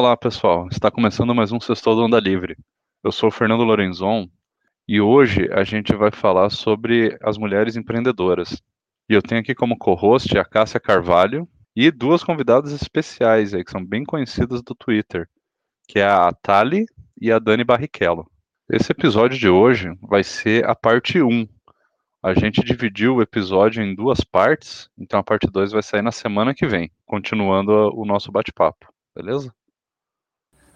Olá, pessoal. Está começando mais um Sextou do Onda Livre. Eu sou o Fernando Lorenzon e hoje a gente vai falar sobre as mulheres empreendedoras. E eu tenho aqui como co-host a Cássia Carvalho e duas convidadas especiais aí, que são bem conhecidas do Twitter, que é a Tali e a Dani Barrichello. Esse episódio de hoje vai ser a parte 1. A gente dividiu o episódio em duas partes, então a parte 2 vai sair na semana que vem, continuando o nosso bate-papo, beleza?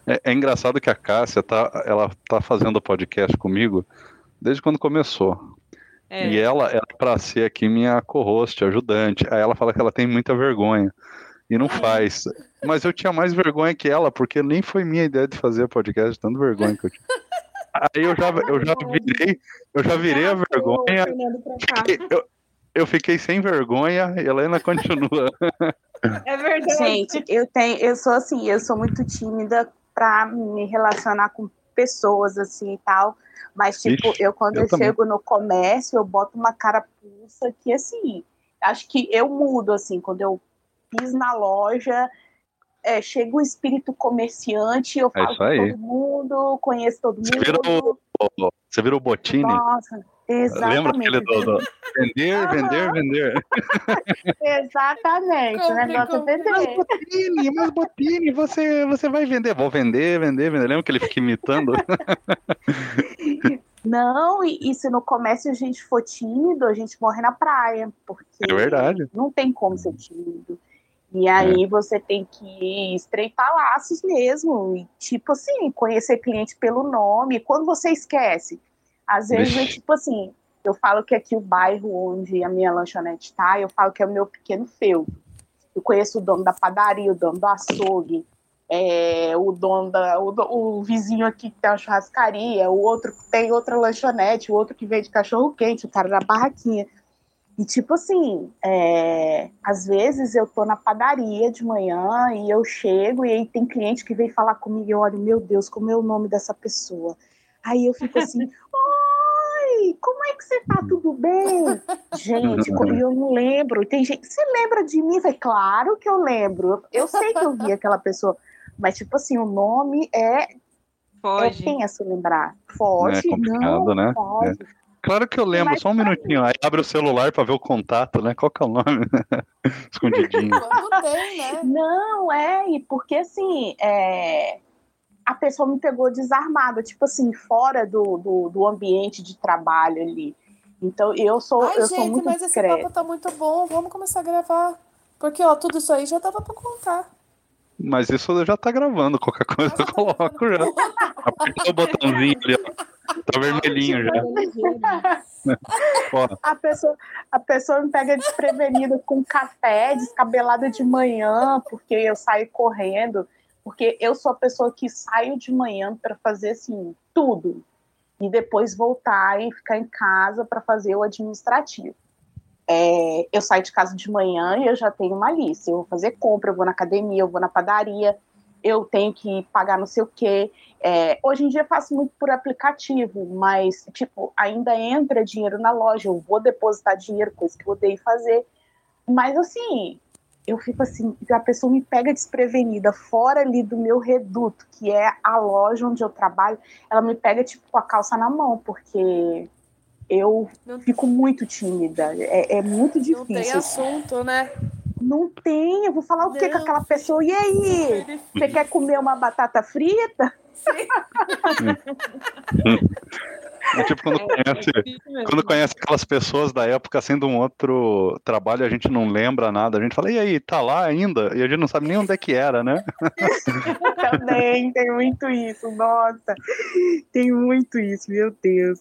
É, é, engraçado que a Cássia tá, ela tá fazendo podcast comigo desde quando começou. É. E ela era para ser aqui minha co-host, ajudante. Aí ela fala que ela tem muita vergonha e não faz. Mas eu tinha mais vergonha que ela, porque nem foi minha ideia de fazer podcast, tanto vergonha que eu tinha. Aí eu já, eu já virei, eu já virei a vergonha. Fiquei, eu, eu fiquei sem vergonha e a Helena continua. É verdade. Gente, eu tenho, eu sou assim, eu sou muito tímida para me relacionar com pessoas assim e tal. Mas, tipo, Ixi, eu quando eu, eu chego no comércio, eu boto uma carapuça que, assim, acho que eu mudo, assim, quando eu piso na loja, é, chega o espírito comerciante, eu é falo com todo mundo, conheço todo mundo. Você virou, você virou Botini? Nossa, Exatamente. Lembra aquele do, do vender, vender, vender? Exatamente, o negócio é vender. Mas Botini, mas Botini, você, você vai vender? Vou vender, vender, vender. Lembra que ele fica imitando? Não, e, e, se no comércio a gente for tímido, a gente morre na praia, porque é verdade. não tem como ser tímido. E aí é. você tem que estreitar laços mesmo, e tipo assim, conhecer cliente pelo nome. Quando você esquece, às vezes é tipo assim, eu falo que aqui o bairro onde a minha lanchonete está, eu falo que é o meu pequeno feudo. Eu conheço o dono da padaria, o dono do açougue, é, o dono da. O, o, vizinho aqui que tem uma churrascaria, o outro que tem outra lanchonete, o outro que vende cachorro quente, o cara da barraquinha. E tipo assim, é, às vezes eu tô na padaria de manhã e eu chego e aí tem cliente que vem falar comigo e eu olho, meu Deus, como é o nome dessa pessoa? Aí eu fico assim, como é que você tá? Tudo bem? Gente, eu não lembro. Tem gente, você lembra de mim? É claro que eu lembro. Eu sei que eu vi aquela pessoa, mas tipo assim, o nome é Foge. É tenso lembrar. Foge, é complicado, não, né? Foge. É. Claro que eu lembro, mas só um minutinho. Aí abre o celular para ver o contato, né? Qual que é o nome? Escondidinho. Não, tem, né? Não, é, e porque assim, é, a pessoa me pegou desarmada, tipo assim, fora do, do, do ambiente de trabalho ali. Então eu sou, Ai, eu gente, sou muito mas discreta. esse papo tá muito bom, vamos começar a gravar. Porque, ó, tudo isso aí já dava pra contar. Mas isso já tá gravando, qualquer coisa eu coloco já. Aperta o botãozinho ali, ó. Tá vermelhinho já. a, pessoa, a pessoa me pega desprevenida com café, descabelada de manhã, porque eu saio correndo. Porque eu sou a pessoa que saio de manhã para fazer assim, tudo. E depois voltar e ficar em casa para fazer o administrativo. É, eu saio de casa de manhã e eu já tenho uma lista. Eu vou fazer compra, eu vou na academia, eu vou na padaria, eu tenho que pagar não sei o quê. É, hoje em dia eu faço muito por aplicativo, mas, tipo, ainda entra dinheiro na loja, eu vou depositar dinheiro, coisa que eu odeio fazer. Mas, assim, eu fico assim, a pessoa me pega desprevenida, fora ali do meu reduto, que é a loja onde eu trabalho, ela me pega tipo com a calça na mão, porque eu não, fico muito tímida, é, é, muito difícil. Não tem assunto, né? Não tem, eu vou falar o que com aquela pessoa? E aí, você quer comer uma batata frita? Sim. É tipo quando é, conhece, é quando conhece aquelas pessoas da época sendo um outro trabalho, a gente não lembra nada, a gente fala, e aí, tá lá ainda? E a gente não sabe nem onde é que era, né? Também, tem muito isso, nossa, tem muito isso, meu Deus.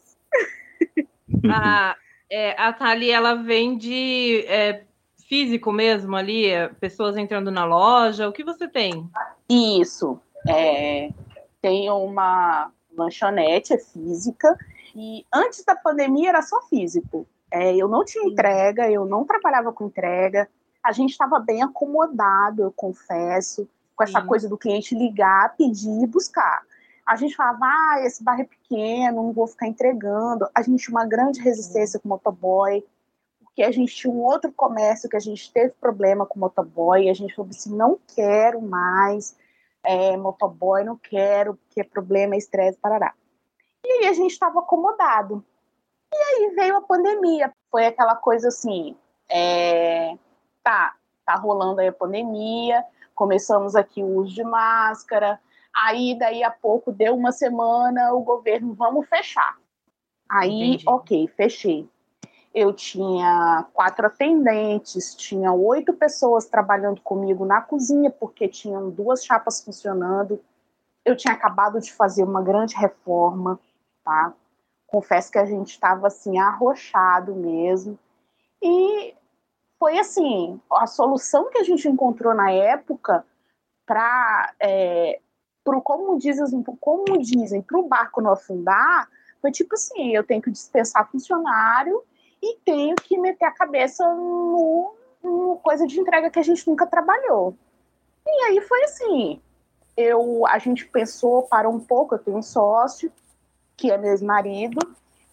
A, é, a Thali, ela vende é, físico mesmo ali, é, pessoas entrando na loja, o que você tem? Isso, é, tem uma lanchonete, é física, e antes da pandemia era só físico. É, eu não tinha entrega, eu não trabalhava com entrega. A gente estava bem acomodado, eu confesso, com essa Sim. coisa do cliente ligar, pedir e buscar. A gente falava, ah, esse bairro é pequeno, não vou ficar entregando. A gente tinha uma grande resistência com o motoboy, porque a gente tinha um outro comércio que a gente teve problema com o motoboy, e a gente falou assim, não quero mais, é, motoboy, não quero, porque é problema, é estresse, parará. E aí a gente estava acomodado. E aí veio a pandemia. Foi aquela coisa assim, é, tá, tá rolando aí a pandemia, começamos aqui o uso de máscara, aí daí a pouco deu uma semana, o governo, vamos fechar. Aí, Entendi. ok, fechei. Eu tinha quatro atendentes, tinha oito pessoas trabalhando comigo na cozinha, porque tinham duas chapas funcionando. Eu tinha acabado de fazer uma grande reforma, tá? Confesso que a gente estava assim, arrochado mesmo. E foi assim, a solução que a gente encontrou na época para é, como dizem, como dizem, para o barco não afundar, foi tipo assim, eu tenho que dispensar funcionário e tenho que meter a cabeça no, no coisa de entrega que a gente nunca trabalhou. E aí foi assim, eu, a gente pensou, parou um pouco, eu tenho um sócio, que é meu marido,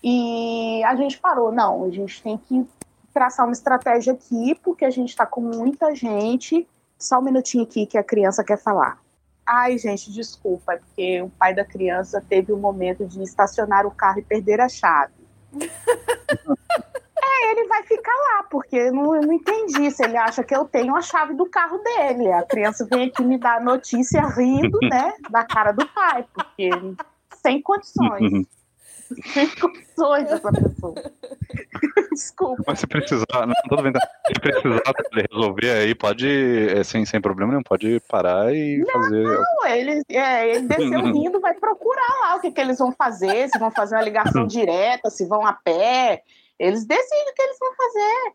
e a gente parou, não, a gente tem que traçar uma estratégia aqui, porque a gente está com muita gente. Só um minutinho aqui que a criança quer falar. Ai, gente, desculpa, porque o pai da criança teve o um momento de estacionar o carro e perder a chave. é, ele vai ficar lá, porque eu não, eu não entendi se ele acha que eu tenho a chave do carro dele. A criança vem aqui me dar notícia rindo, né, da cara do pai, porque sem condições. Sem condições essa pessoa. Desculpa. Mas se precisar, não, tudo bem, tá? se precisar resolver aí, pode, é, sem, sem problema nenhum, pode parar e não, fazer. Não, ele, é, ele desceu rindo, vai procurar lá o que, que eles vão fazer, se vão fazer uma ligação direta, se vão a pé. Eles decidem o que eles vão fazer.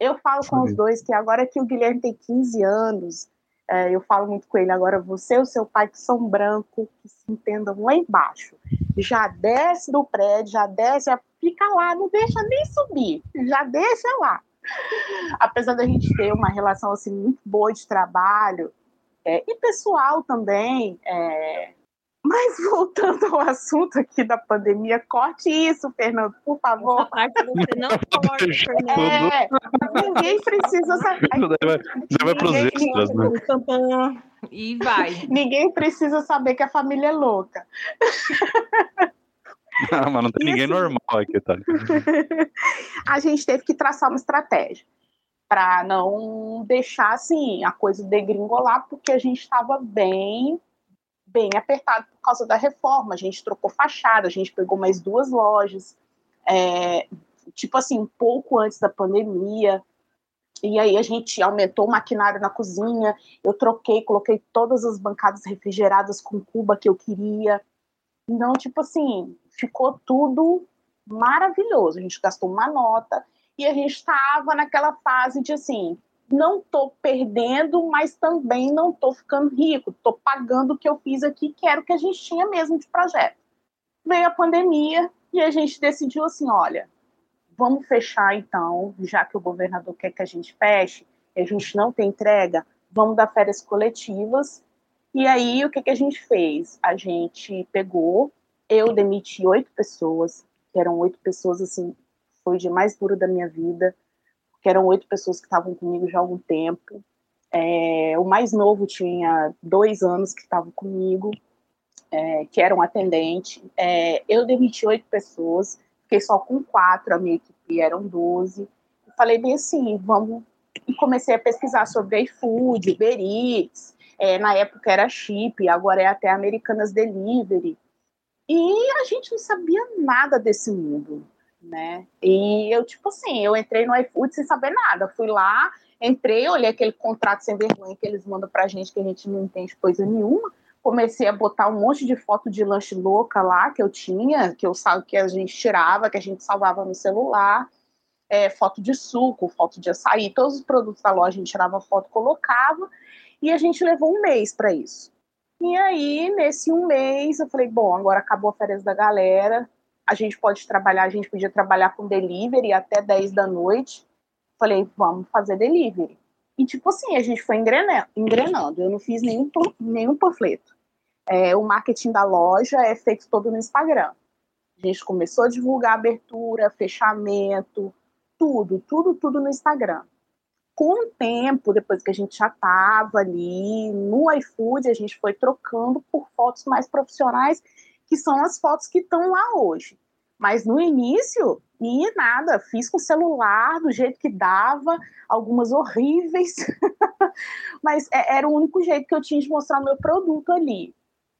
Eu falo com os dois que agora que o Guilherme tem 15 anos, é, eu falo muito com ele agora, você e o seu pai que são branco, que se entendam lá embaixo. Já desce do prédio, já desce, já fica lá, não deixa nem subir, já deixa lá. Apesar da gente ter uma relação assim muito boa de trabalho é, e pessoal também, é, mas voltando ao assunto aqui da pandemia, corte isso, Fernando, por favor. Essa parte você não corte, Fernando. É, ninguém precisa saber. Você vai para os extras, né? E vai. Ninguém precisa saber que a família é louca. Ah, mas não tem e ninguém assim, normal aqui, tá? a gente teve que traçar uma estratégia para não deixar assim a coisa degringolar, porque a gente estava bem bem apertado por causa da reforma. A gente trocou fachada, a gente pegou mais duas lojas, é, tipo assim, um pouco antes da pandemia. E aí a gente aumentou o maquinário na cozinha, eu troquei, coloquei todas as bancadas refrigeradas com cuba que eu queria. Então, tipo assim, ficou tudo maravilhoso. A gente gastou uma nota e a gente estava naquela fase de assim, não estou perdendo, mas também não estou ficando rico. Estou pagando o que eu fiz aqui, que era o que a gente tinha mesmo de projeto. Veio a pandemia e a gente decidiu assim: olha, vamos fechar então, já que o governador quer que a gente feche, a gente não tem entrega, vamos dar férias coletivas. E aí, o que, que a gente fez? A gente pegou, eu demiti oito pessoas, que eram oito pessoas, assim, foi o dia mais duro da minha vida que eram oito pessoas que estavam comigo já há algum tempo. É, o mais novo tinha dois anos que estavam comigo, é, que era um atendente. É, eu demiti oito pessoas, fiquei só com quatro, a minha equipe eram doze. Falei bem assim, vamos. E comecei a pesquisar sobre iFood, Uber Eats, é, na época era Chip, agora é até Americanas Delivery. E a gente não sabia nada desse mundo né? E eu, tipo assim, eu entrei no iFood sem saber nada. Fui lá, entrei, olhei aquele contrato sem vergonha que eles mandam pra gente, que a gente não entende coisa nenhuma. Comecei a botar um monte de foto de lanche louca lá que eu tinha, que eu sabe que a gente tirava, que a gente salvava no celular. É, foto de suco, foto de açaí, todos os produtos da loja a gente tirava foto, colocava, e a gente levou um mês para isso. E aí, nesse um mês, eu falei, bom, agora acabou a férias da galera, a gente pode trabalhar, a gente podia trabalhar com delivery até 10 da noite. Falei, vamos fazer delivery. E, tipo assim, a gente foi engrenando. Eu não fiz nenhum, nenhum panfleto. É, o marketing da loja é feito todo no Instagram. A gente começou a divulgar abertura, fechamento, tudo, tudo, tudo no Instagram. com o tempo, depois que a gente já estava ali no iFood, a gente foi trocando por fotos mais profissionais, que são as fotos que estão lá hoje. Mas no início, e nada, fiz com celular do jeito que dava, algumas horríveis, mas é, era o único jeito que eu tinha de mostrar o meu produto ali.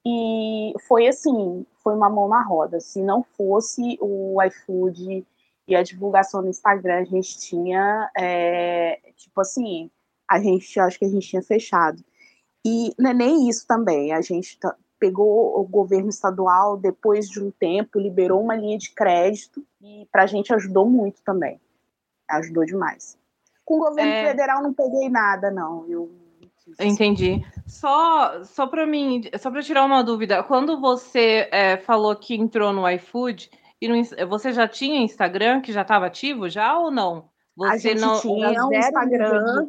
E foi assim, foi uma mão na roda. Se não fosse o iFood e a divulgação no Instagram, a gente tinha, é, tipo assim, a gente, acho que a gente tinha fechado. E não é nem isso também, a gente pegou o governo estadual, depois de um tempo, liberou uma linha de crédito e para a gente ajudou muito também. Ajudou demais. Com o governo é... federal não peguei nada, não. Eu Entendi. Só, só para mim, só para tirar uma dúvida, quando você é, falou que entrou no iFood, e no, você já tinha Instagram que já estava ativo já ou não? Você a gente não tinha um Instagram.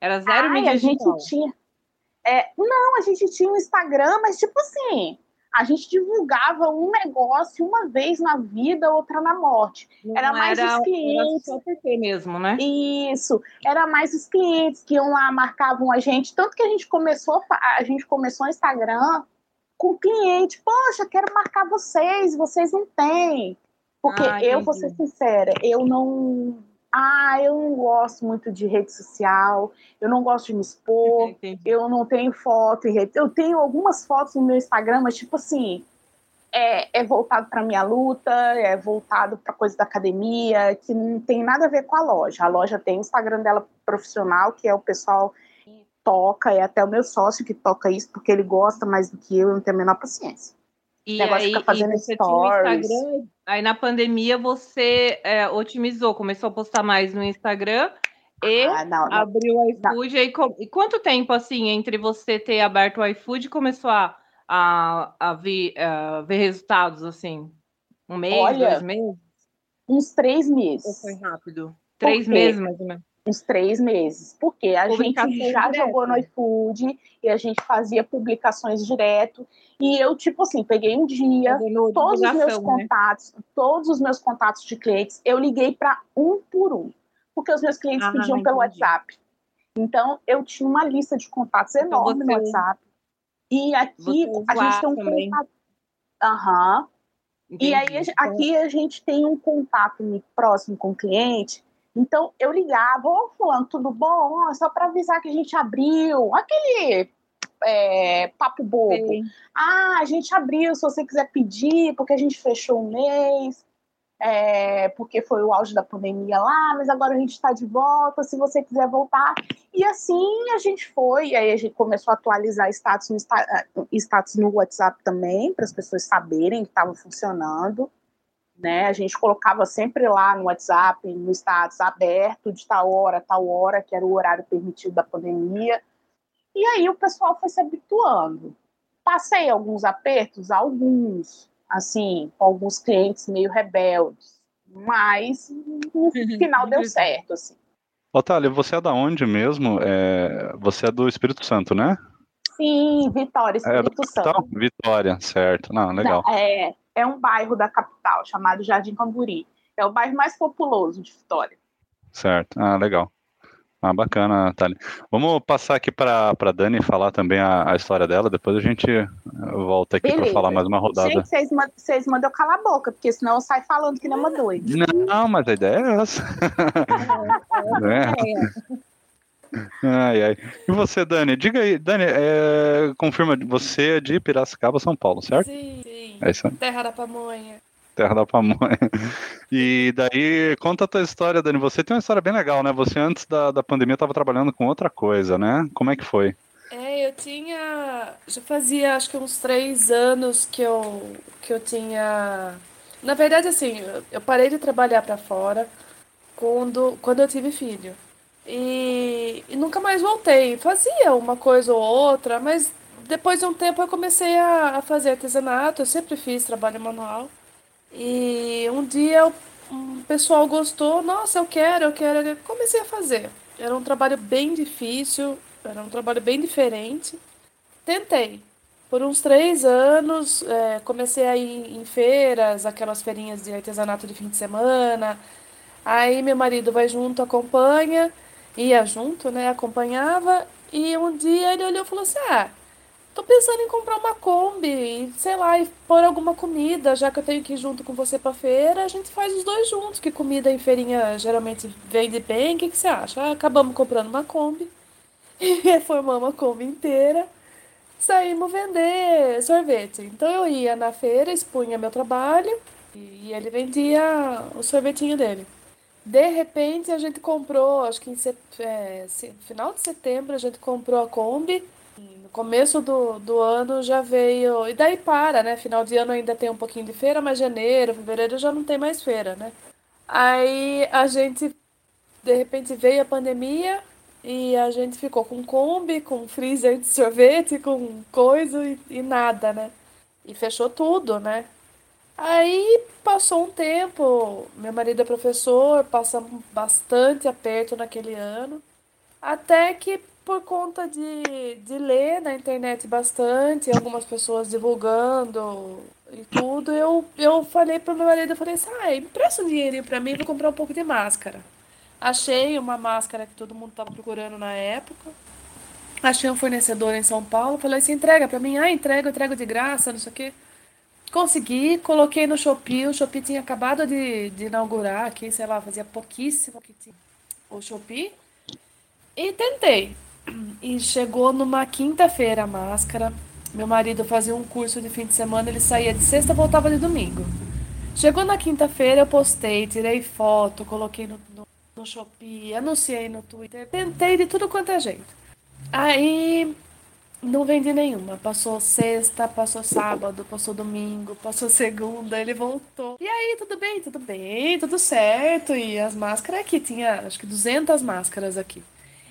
Era zero Ai, mídia a gente tinha. É, não, a gente tinha um Instagram, mas tipo assim, a gente divulgava um negócio uma vez na vida, outra na morte. Não era mais era, os clientes. PT mesmo, né? Isso. Era mais os clientes que iam lá, marcavam a gente. Tanto que a gente começou, a gente começou o Instagram com cliente. Poxa, quero marcar vocês, vocês não têm. Porque ah, eu, vou ser sincera, eu não ah, eu não gosto muito de rede social, eu não gosto de me expor, Entendi. eu não tenho foto em rede. Eu tenho algumas fotos no meu Instagram, mas tipo assim, é, é voltado para minha luta, é voltado para coisa da academia, que não tem nada a ver com a loja. A loja tem o Instagram dela profissional, que é o pessoal que toca, é até o meu sócio que toca isso, porque ele gosta mais do que eu, eu não tenho a menor paciência. E aí, fazendo stories. aí na pandemia você é, otimizou, começou a postar mais no Instagram e ah, não, não, abriu o iFood. E, e, quanto tempo assim entre você ter aberto o iFood e começou a, a, a, ver, a ver resultados assim? Um mês, Olha, dois meses? Uns três meses. Foi rápido? Três meses mais ou menos uns três meses, porque a gente já direto. jogou no iFood e a gente fazia publicações direto. E eu, tipo assim, peguei um dia, todos os meus né? contatos, né? todos os meus contatos de clientes, eu liguei para um por um, porque os meus clientes ah, pediam pelo WhatsApp. Então, eu tinha uma lista de contatos então, enorme você... no WhatsApp. E aqui a gente tem um também. contato. Aham. Uhum. E aí, aqui a gente tem um contato próximo com o cliente então eu ligava, ô fulano, tudo bom? Só para avisar que a gente abriu. Aquele é, papo bobo. Sim. Ah, a gente abriu, se você quiser pedir, porque a gente fechou um mês, é, porque foi o auge da pandemia lá, mas agora a gente está de volta, se você quiser voltar. E assim a gente foi, e aí a gente começou a atualizar status no, status no WhatsApp também, para as pessoas saberem que estava funcionando né? A gente colocava sempre lá no WhatsApp, no status aberto de tal hora, tal hora, que era o horário permitido da pandemia. E aí o pessoal foi se habituando. Passei alguns apertos, alguns, assim, com alguns clientes meio rebeldes, mas no final deu certo, assim. Otália, você é da onde mesmo? É... Você é do Espírito Santo, né? Sim, Vitória, é, Espírito é, Santo. Vitória, certo. Não, legal. Não, é, é um bairro da capital chamado Jardim Camburi. É o bairro mais populoso de Vitória. Certo. Ah, legal. Ah, bacana, Thalia. Vamos passar aqui para a Dani falar também a, a, história dela, depois a gente eh, volta aqui para falar mais uma rodada. Gente, vocês, vocês mandam eu calar a boca, porque senão eu saio falando que nem uma doida. Não, mas a ideia é essa. É, é. Ai, ai. E você, Dani? Diga aí, Dani, é, confirma, você é de Piracicaba, São Paulo, certo? Sim. É isso aí. Terra da pamonha. Terra da pamonha. E daí, conta a tua história, Dani. Você tem uma história bem legal, né? Você, antes da, da pandemia, estava trabalhando com outra coisa, né? Como é que foi? É, eu tinha. Já fazia acho que uns três anos que eu, que eu tinha. Na verdade, assim, eu parei de trabalhar para fora quando, quando eu tive filho. E, e nunca mais voltei. Fazia uma coisa ou outra, mas depois de um tempo eu comecei a, a fazer artesanato, eu sempre fiz trabalho manual. E um dia o um pessoal gostou, nossa, eu quero, eu quero. Eu comecei a fazer. Era um trabalho bem difícil, era um trabalho bem diferente. Tentei. Por uns três anos, é, comecei a ir em feiras, aquelas feirinhas de artesanato de fim de semana. Aí meu marido vai junto, acompanha. ia junto, né? Acompanhava. E um dia ele olhou e falou assim: Ah, tô pensando em comprar uma Kombi, sei lá, e pôr alguma comida, já que eu tenho que ir junto com você pra feira, a gente faz os dois juntos, que comida em feirinha geralmente vende bem. O que, que você acha? Ah, acabamos comprando uma Kombi reformamos a Kombi inteira. Saímos vender sorvete. Então eu ia na feira, expunha meu trabalho e ele vendia o sorvetinho dele. De repente a gente comprou, acho que em set... é, final de setembro a gente comprou a Kombi. Começo do, do ano já veio. E daí para, né? Final de ano ainda tem um pouquinho de feira, mas janeiro, fevereiro já não tem mais feira, né? Aí a gente, de repente veio a pandemia e a gente ficou com Kombi, com freezer de sorvete, com coisa e, e nada, né? E fechou tudo, né? Aí passou um tempo, meu marido é professor, passamos bastante aperto naquele ano, até que por conta de, de ler na internet bastante, algumas pessoas divulgando e tudo, eu, eu falei pro meu marido, eu falei assim, ah, empresta um dinheirinho pra mim, vou comprar um pouco de máscara. Achei uma máscara que todo mundo tava procurando na época. Achei um fornecedor em São Paulo, falei assim, entrega pra mim, ah, entrega, eu entrego de graça, não sei o quê. Consegui, coloquei no Shopee. O Shopee tinha acabado de, de inaugurar aqui, sei lá, fazia pouquíssimo que tinha o Shopee. E tentei. E chegou numa quinta-feira a máscara. Meu marido fazia um curso de fim de semana, ele saía de sexta voltava de domingo. Chegou na quinta-feira, eu postei, tirei foto, coloquei no, no, no Shopee, anunciei no Twitter, tentei de tudo quanto é jeito. Aí não vendi nenhuma. Passou sexta, passou sábado, passou domingo, passou segunda, ele voltou. E aí, tudo bem, tudo bem, tudo certo. E as máscaras aqui, tinha acho que 200 máscaras aqui.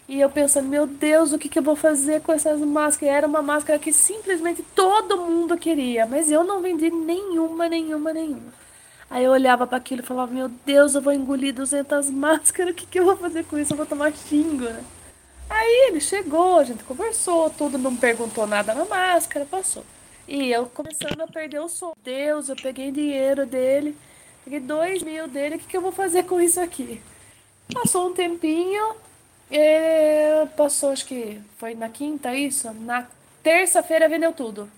E eu pensando, meu Deus, o que, que eu vou fazer com essas máscaras? Era uma máscara que simplesmente todo mundo queria, mas eu não vendi nenhuma, nenhuma, nenhuma. Aí eu olhava para aquilo e falava, meu Deus, eu vou engolir 200 máscaras, o que, que eu vou fazer com isso? Eu vou tomar xingo, né? Aí ele chegou, a gente conversou, tudo, não perguntou nada na máscara, passou. E eu começando a perder o som. Deus, eu peguei dinheiro dele, peguei dois mil dele, o que, que eu vou fazer com isso aqui? Passou um tempinho, passou, acho que foi na quinta isso, na terça-feira vendeu tudo.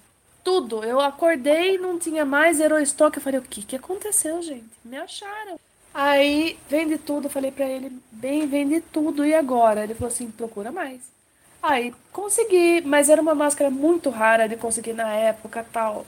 Tudo. Eu acordei, não tinha mais, zerou estoque. Eu falei, o que, que aconteceu, gente? Me acharam. Aí vende tudo, falei para ele, bem, vende tudo, e agora? Ele falou assim, procura mais. Aí consegui, mas era uma máscara muito rara de conseguir na época tal.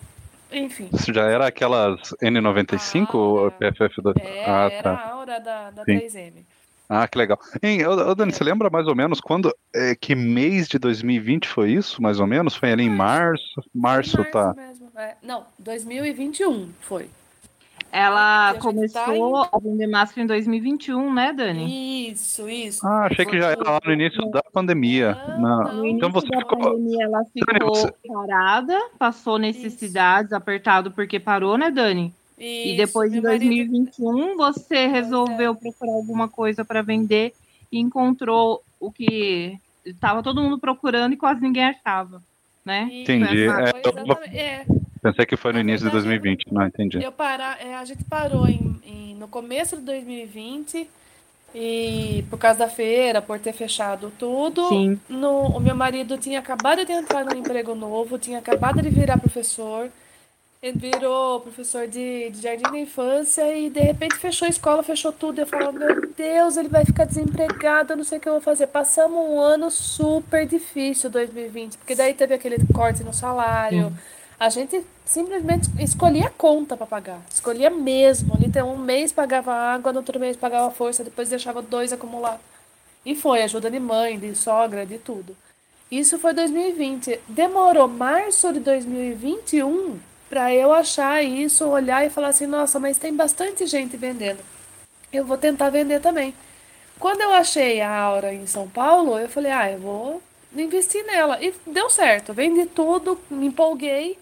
Enfim. Isso já era aquelas N95 ou PFF do... É, ah, tá. era a aura da, da 3M. Ah, que legal. Hein, ô, Dani, você lembra mais ou menos quando, é, que mês de 2020 foi isso, mais ou menos? Foi ali em março? Março, março tá. Mesmo, é. Não, 2021 foi. Ela começou tá a vender máscara em 2021, né, Dani? Isso, isso. Ah, achei que já era lá no início da pandemia. Não, não. No então você da ficou... pandemia ela ficou Dani, você... parada, passou necessidades, isso. apertado porque parou, né, Dani? Isso, e depois em 2021 marido... você resolveu é. procurar alguma coisa para vender e encontrou o que estava todo mundo procurando e quase ninguém achava, né? Entendi. É, é. Pensei que foi no início de 2020, não entendi. Eu parar, é, a gente parou em, em, no começo de 2020 e por causa da feira, por ter fechado tudo. Sim. No, o meu marido tinha acabado de entrar no emprego novo, tinha acabado de virar professor. Ele virou professor de, de jardim da infância e de repente fechou a escola, fechou tudo. Eu falava, meu Deus, ele vai ficar desempregado, eu não sei o que eu vou fazer. Passamos um ano super difícil, 2020, porque daí teve aquele corte no salário. A gente simplesmente escolhia a conta para pagar. Escolhia mesmo. Ali um mês pagava água, no outro mês pagava força, depois deixava dois acumular. E foi, ajuda de mãe, de sogra, de tudo. Isso foi 2020. Demorou março de 2021 para eu achar isso, olhar e falar assim: nossa, mas tem bastante gente vendendo. Eu vou tentar vender também. Quando eu achei a Aura em São Paulo, eu falei: ah, eu vou investir nela. E deu certo. Vendi tudo, me empolguei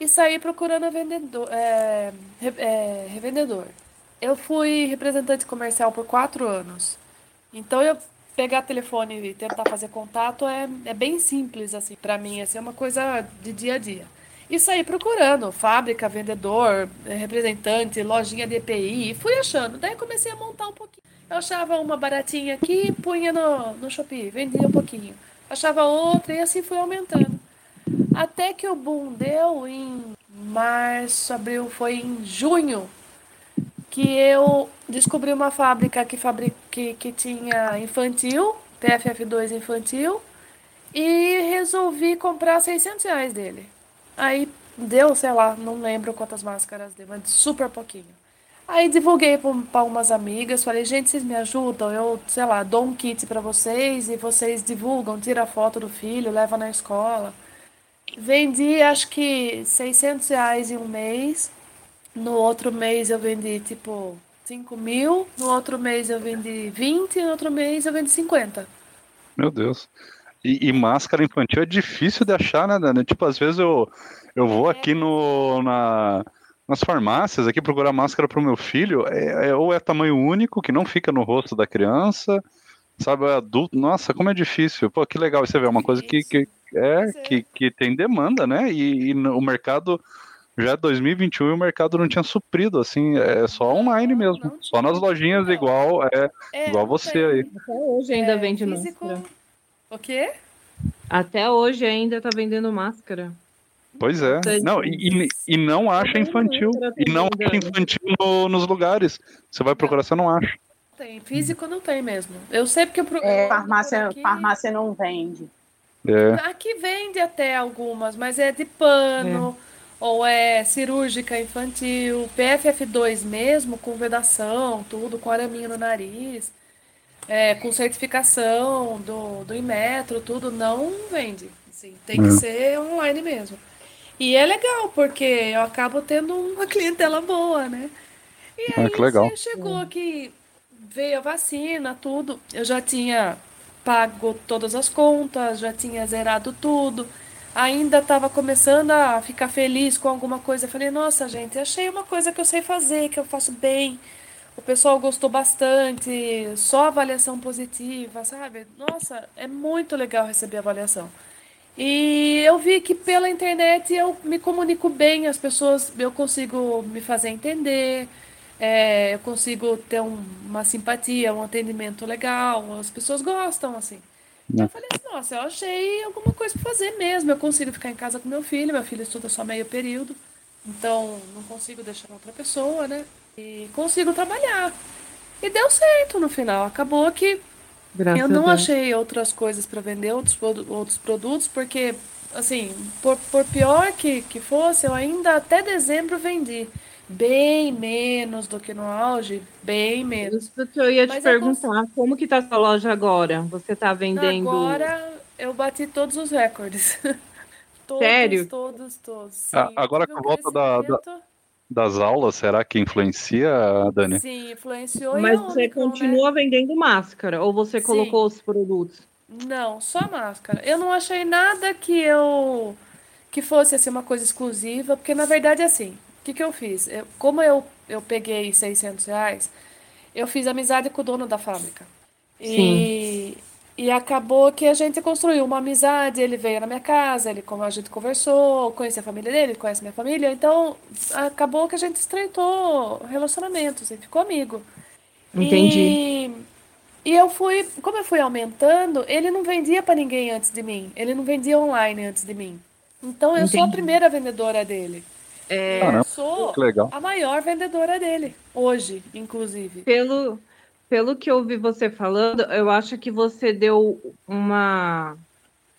e saí procurando vendedor, é, é, revendedor. Eu fui representante comercial por quatro anos. Então eu pegar telefone e tentar fazer contato é, é bem simples assim para mim, assim, é uma coisa de dia a dia. E saí procurando fábrica, vendedor, representante, lojinha de EPI, e fui achando. Daí comecei a montar um pouquinho. Eu achava uma baratinha aqui, punha no, no Shopee, vendia um pouquinho. Achava outra e assim fui aumentando. Até que o boom deu em março, abril, foi em junho que eu descobri uma fábrica que, que, que tinha infantil, PFF2 infantil, e resolvi comprar 600 reais dele. Aí deu, sei lá, não lembro quantas máscaras deu, mas super pouquinho. Aí divulguei para umas amigas, falei, gente, vocês me ajudam? Eu, sei lá, dou um kit para vocês e vocês divulgam, tira a foto do filho, leva na escola. Vendi, acho que 600 reais em um mês. No outro mês eu vendi tipo 5 mil, no outro mês eu vendi 20, no outro mês eu vendi 50. Meu Deus. E, e máscara infantil é difícil de achar, né, Dani? Tipo, às vezes eu, eu vou aqui no, na, nas farmácias aqui procurar máscara para o meu filho, é, é, ou é tamanho único, que não fica no rosto da criança, sabe, é adulto. Nossa, como é difícil. Pô, que legal você vê, é uma coisa que, que, é, que, que tem demanda, né? E, e o mercado já é 2021 e o mercado não tinha suprido, assim, é só online mesmo. Não, só nas lojinhas igual é, é igual você aí. Até hoje ainda é, vende físico... máscara. O quê? Até hoje ainda tá vendendo máscara. Pois é. Não, e, e não acha infantil. E não acha infantil no, nos lugares. Você vai procurar, você não acha. Tem, físico não tem mesmo. Eu sei porque eu é, farmácia, aqui... farmácia não vende. É. Aqui vende até algumas, mas é de pano. É ou é cirúrgica infantil, PFF2 mesmo, com vedação, tudo, com araminho no nariz, é, com certificação do, do Inmetro, tudo, não vende. Assim, tem que é. ser online mesmo. E é legal, porque eu acabo tendo uma clientela boa, né? E ah, aí que legal. Assim, chegou aqui, veio a vacina, tudo. Eu já tinha pago todas as contas, já tinha zerado tudo ainda estava começando a ficar feliz com alguma coisa. Eu falei, nossa, gente, achei uma coisa que eu sei fazer, que eu faço bem. O pessoal gostou bastante, só avaliação positiva, sabe? Nossa, é muito legal receber avaliação. E eu vi que pela internet eu me comunico bem, as pessoas, eu consigo me fazer entender, é, eu consigo ter um, uma simpatia, um atendimento legal, as pessoas gostam, assim. Eu falei assim, nossa, eu achei alguma coisa para fazer mesmo. Eu consigo ficar em casa com meu filho, meu filho estuda só meio período, então não consigo deixar outra pessoa, né? E consigo trabalhar. E deu certo no final. Acabou que Graças eu não achei outras coisas para vender, outros, outros produtos, porque, assim, por, por pior que, que fosse, eu ainda até dezembro vendi bem menos do que no auge, bem menos. Isso que eu ia te Mas perguntar, eu... como que tá sua loja agora? Você tá vendendo... Agora eu bati todos os recordes. todos, Sério? Todos, todos. Ah, agora com a volta da, da, das aulas, será que influencia, Dani? Sim, influenciou. Mas você né? continua né? vendendo máscara ou você Sim. colocou os produtos? Não, só máscara. Eu não achei nada que eu que fosse assim uma coisa exclusiva, porque na verdade é assim, que, que eu fiz? Eu, como eu, eu peguei 600 reais, eu fiz amizade com o dono da fábrica. E, e acabou que a gente construiu uma amizade. Ele veio na minha casa, ele, como a gente conversou, conheci a família dele, ele conhece minha família. Então acabou que a gente estreitou relacionamentos, e ficou amigo. Entendi. E, e eu fui, como eu fui aumentando, ele não vendia para ninguém antes de mim. Ele não vendia online antes de mim. Então eu Entendi. sou a primeira vendedora dele. É, Caramba, sou a maior vendedora dele, hoje, inclusive. Pelo, pelo que eu ouvi você falando, eu acho que você deu uma,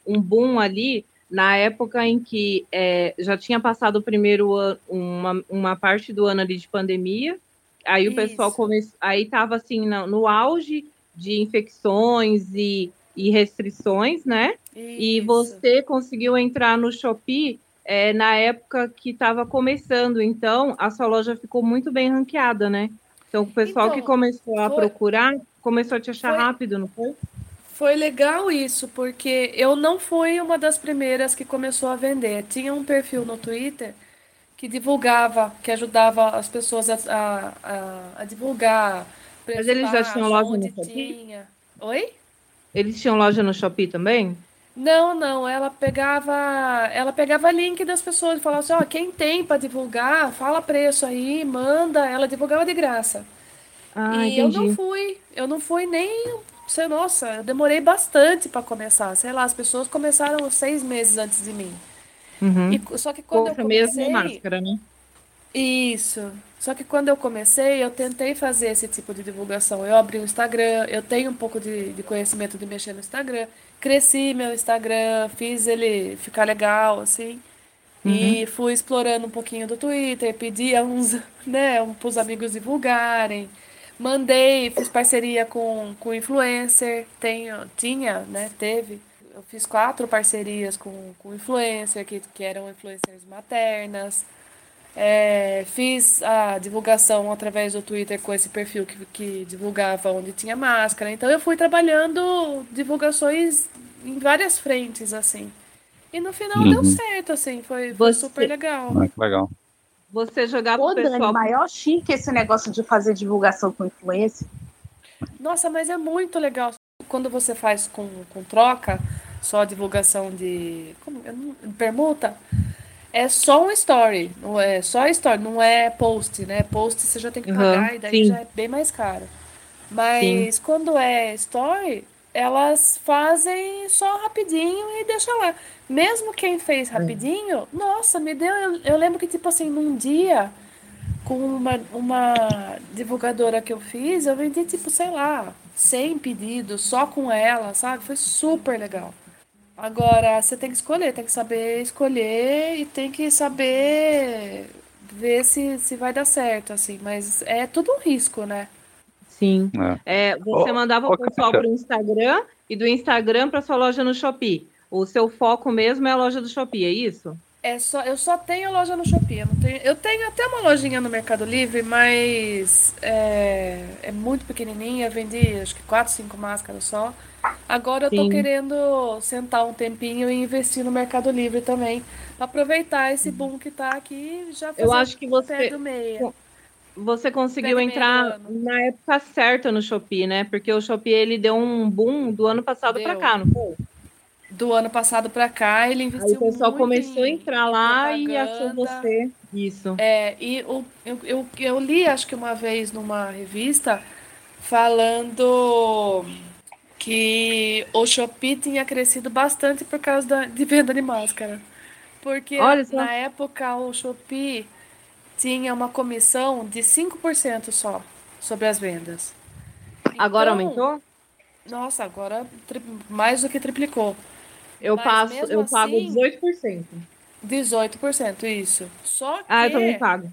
um boom ali na época em que é, já tinha passado o primeiro ano, uma, uma parte do ano ali de pandemia, aí Isso. o pessoal começou, aí estava assim no, no, auge de infecções e, e restrições, né? Isso. E você conseguiu entrar no Shopee é, na época que estava começando. Então, a sua loja ficou muito bem ranqueada, né? Então, o pessoal então, que começou a foi, procurar começou a te achar foi, rápido, não foi? Foi legal isso, porque eu não fui uma das primeiras que começou a vender. Tinha um perfil no Twitter que divulgava, que ajudava as pessoas a, a, a, divulgar. Mas eles já tinham loja no Shopee? Tinha. Oi? Eles tinham loja no Shopee também? Não, não, ela pegava, ela pegava link das pessoas e falava assim, ó, quem tem para divulgar, fala preço aí, manda, ela divulgava de graça. Ah, e entendi. eu não fui, eu não fui nem. Sei, nossa, eu demorei bastante para começar. Sei lá, as pessoas começaram seis meses antes de mim. Uhum. E, só que quando Compra eu comecei. Mesmo máscara, né? Isso. Só que quando eu comecei, eu tentei fazer esse tipo de divulgação. Eu abri o Instagram, eu tenho um pouco de, de conhecimento de mexer no Instagram. Cresci meu Instagram, fiz ele ficar legal, assim. Uhum. E fui explorando um pouquinho do Twitter, pedi uns, né, para os amigos divulgarem. Mandei, fiz parceria com, com influencer, tenho, tinha, né, teve. Eu fiz quatro parcerias com, com influencer, que, que eram influencers maternas. É, fiz a divulgação através do Twitter com esse perfil que, que divulgava onde tinha máscara. Então eu fui trabalhando divulgações em várias frentes, assim. E no final uhum. deu certo, assim, foi, foi Você... super legal. Ah, que legal. Você jogar pro Ô, pessoal... Dani, maior chique esse negócio de fazer divulgação com influência. Nossa, mas é muito legal. Quando você faz com, com troca, só divulgação de como, permuta, é só um story, não é só story, não é post, né? Post você já tem que pagar uhum, e daí sim. já é bem mais caro. Mas sim. quando é story, elas fazem só rapidinho e deixa lá. Mesmo quem fez rapidinho, nossa, me deu. Eu, eu, lembro que, tipo assim, num dia, com uma, uma divulgadora que eu fiz, eu vendi, tipo, sei lá, 100 pedidos só com ela, sabe? Foi super legal. Agora, você tem que escolher, tem que saber escolher e tem que saber ver se, se vai dar certo, assim. Mas é tudo um risco, né? Sim. É. É, você mandava o pessoal para o Instagram e do Instagram para sua loja no Shopee. O seu foco mesmo é a loja do Shopee, é isso? É só, eu só tenho loja no Shopee. Eu, tenho, eu tenho até uma lojinha no Mercado Livre, mas é, é muito pequenininha. Vendi acho que quatro, cinco máscaras só. Agora eu Sim. tô querendo sentar um tempinho e investir no Mercado Livre também. Pra aproveitar esse boom que tá aqui já Eu acho que você. Do meia. Você conseguiu entrar na época certa no Shopee, né? Porque o Shopee ele deu um boom do ano passado para cá, não foi? Do ano passado para cá, ele investiu Aí o pessoal começou a entrar lá e achou você. Isso. É, e o, eu, eu, eu li, acho que uma vez numa revista, falando que o Shopee tinha crescido bastante por causa da, de venda de máscara. Porque na época o Shopee tinha uma comissão de 5% só sobre as vendas. Agora então, aumentou? Nossa, agora mais do que triplicou. Eu passo, eu assim, pago 18%. 18%, isso. Só que, ah, eu também pago.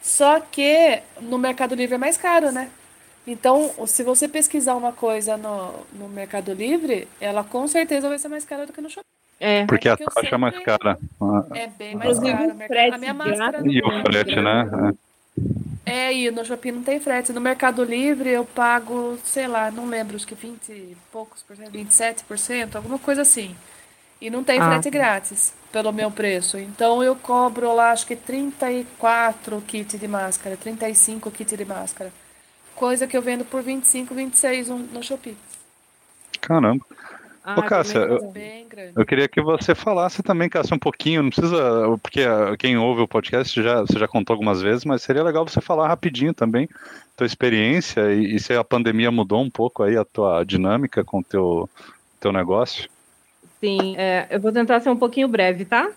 Só que no Mercado Livre é mais caro, né? Então, se você pesquisar uma coisa no, no Mercado Livre, ela com certeza vai ser mais cara do que no shopping. É. Porque a taxa sempre... é mais cara. É bem mais cara. A minha máscara E o frete, né? É. é, e no Shopee não tem frete. No Mercado Livre eu pago, sei lá, não lembro, acho que 20 e poucos por cento, 27%, alguma coisa assim. E não tem ah. frete grátis pelo meu preço. Então eu cobro lá, acho que 34 kits de máscara, 35 kits de máscara. Coisa que eu vendo por 25, 26 no Shopee. Caramba. Ah, Ô, Cássia, eu, eu, queria que você falasse também, Cássia, um pouquinho, não precisa, porque quem ouve o podcast já, você já contou algumas vezes, mas seria legal você falar rapidinho também tua experiência e, e se a pandemia mudou um pouco aí a tua dinâmica com o teu, teu negócio. Sim, é, eu vou tentar ser um pouquinho breve, tá?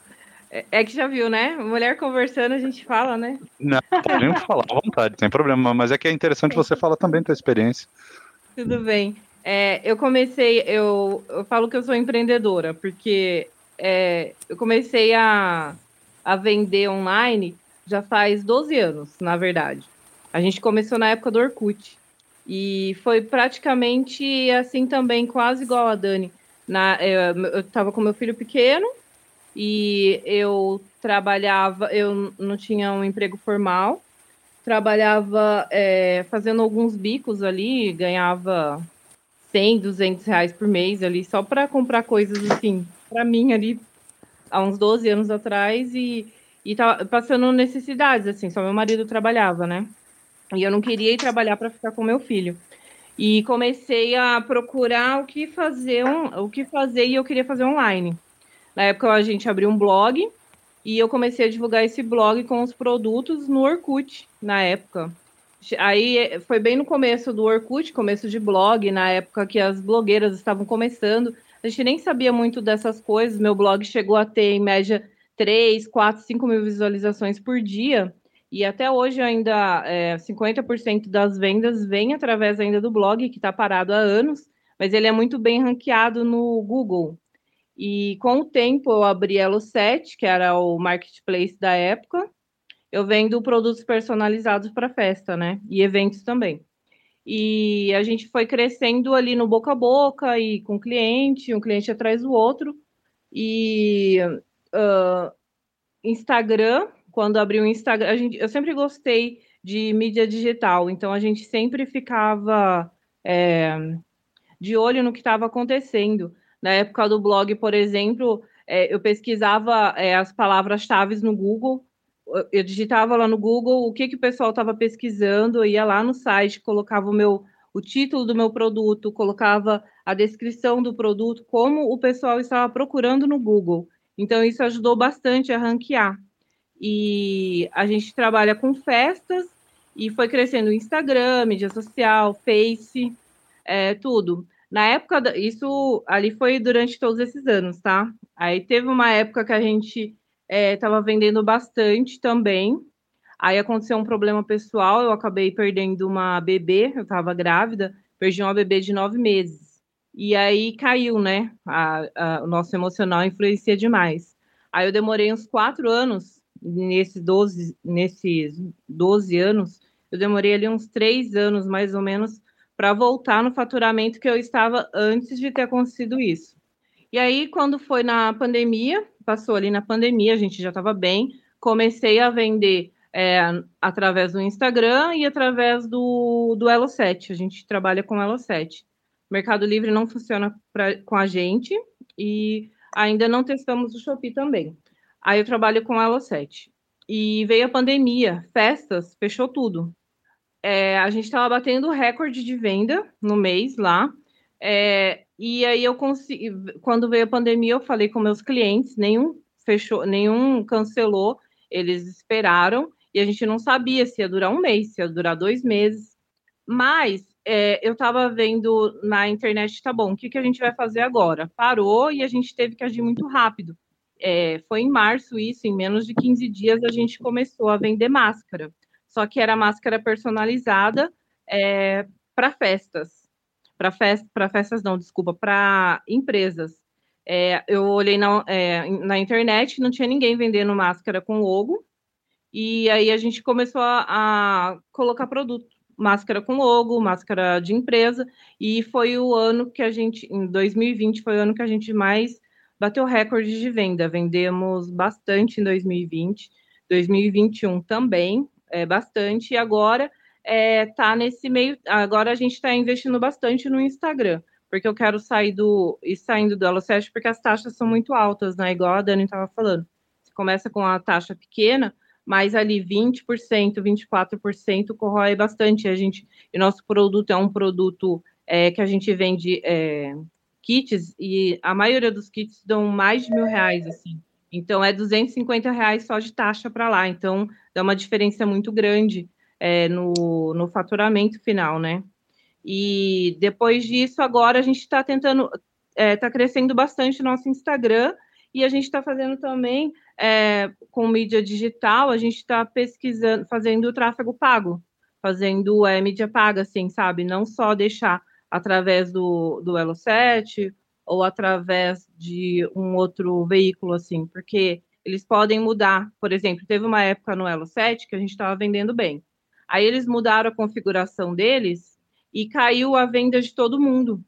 É, é que já viu, né? Mulher conversando, a gente fala, né? Não, podemos falar à vontade, sem problema. Mas é que é interessante você falar também tua experiência. Tudo bem. É, eu comecei, eu, eu falo que eu sou empreendedora, porque é, eu comecei a, a vender online já faz 12 anos, na verdade. A gente começou na época do Orkut. E foi praticamente assim também, quase igual a Dani. Na, eu estava com meu filho pequeno e eu trabalhava, eu não tinha um emprego formal, trabalhava é, fazendo alguns bicos ali, ganhava 100, 200 reais por mês ali, só para comprar coisas assim, para mim ali, há uns 12 anos atrás, e, e tava passando necessidades, assim, só meu marido trabalhava, né? E eu não queria ir trabalhar para ficar com meu filho e comecei a procurar o que fazer, um, o que fazer e eu queria fazer online. Na época a gente abriu um blog e eu comecei a divulgar esse blog com os produtos no Orkut, na época. Aí foi bem no começo do Orkut, começo de blog, na época que as blogueiras estavam começando. A gente nem sabia muito dessas coisas. Meu blog chegou a ter, em média, 3, 4, 5 mil visualizações por dia. E até hoje ainda é, 50% das vendas vem através ainda do blog, que está parado há anos, mas ele é muito bem ranqueado no Google. E com o tempo eu abri Elo 7, que era o marketplace da época. Eu vendo produtos personalizados para festa, né? E eventos também. E a gente foi crescendo ali no boca a boca e com cliente, um cliente atrás do outro. E uh, Instagram, quando abri o Instagram, a gente, eu sempre gostei de mídia digital, então a gente sempre ficava é, de olho no que estava acontecendo. Na época do blog, por exemplo, é, eu pesquisava é, as palavras-chave no Google eu digitava lá no Google o que, que o pessoal estava pesquisando, eu ia lá no site, colocava o meu o título do meu produto, colocava a descrição do produto, como o pessoal estava procurando no Google. Então, isso ajudou bastante a ranquear. E a gente trabalha com festas e foi crescendo o Instagram, mídia social, Face, é, tudo. Na época, isso ali foi durante todos esses anos, tá? Aí teve uma época que a gente estava é, vendendo bastante também. Aí aconteceu um problema pessoal, eu acabei perdendo uma bebê, eu estava grávida, perdi uma bebê de nove meses. E aí caiu, né? A, a, o nosso emocional influencia demais. Aí eu demorei uns quatro anos, nesses 12, nesses 12 anos, eu demorei ali uns três anos, mais ou menos, para voltar no faturamento que eu estava antes de ter acontecido isso. E aí, quando foi na pandemia, passou ali na pandemia, a gente já estava bem, comecei a vender é, através do Instagram e através do, do Elo 7. A gente trabalha com Elo 7. O Mercado Livre não funciona pra, com a gente e ainda não testamos o Shopee também. Aí eu trabalho com Elo 7. E veio a pandemia, festas, fechou tudo. É, a gente estava batendo recorde de venda no mês lá. É, e aí eu consegui, quando veio a pandemia, eu falei com meus clientes, nenhum fechou, nenhum cancelou, eles esperaram e a gente não sabia se ia durar um mês, se ia durar dois meses. Mas é, eu estava vendo na internet, tá bom, o que, que a gente vai fazer agora? Parou e a gente teve que agir muito rápido. É, foi em março isso, em menos de 15 dias a gente começou a vender máscara. Só que era máscara personalizada é, para festas para fest, festas, não, desculpa, para empresas. É, eu olhei na, é, na internet, não tinha ninguém vendendo máscara com logo, e aí a gente começou a, a colocar produto, máscara com logo, máscara de empresa, e foi o ano que a gente, em 2020, foi o ano que a gente mais bateu recorde de venda. Vendemos bastante em 2020, 2021 também, é, bastante, e agora é, tá nesse meio. Agora a gente está investindo bastante no Instagram, porque eu quero sair do e saindo do 7 porque as taxas são muito altas, né? Igual a Dani estava falando. Você começa com a taxa pequena, mas ali 20%, 24% corrói bastante. A gente, e nosso produto é um produto é, que a gente vende é, kits e a maioria dos kits dão mais de mil reais, assim. Então é 250 reais só de taxa para lá. Então dá uma diferença muito grande é, no, no faturamento final, né? E depois disso, agora a gente está tentando, está é, tá crescendo bastante nosso Instagram e a gente está fazendo também é, com mídia digital, a gente está pesquisando, fazendo o tráfego pago, fazendo é, mídia paga, assim, sabe? Não só deixar através do, do Elo 7 ou através de um outro veículo, assim, porque eles podem mudar. Por exemplo, teve uma época no Elo 7 que a gente estava vendendo bem. Aí eles mudaram a configuração deles e caiu a venda de todo mundo.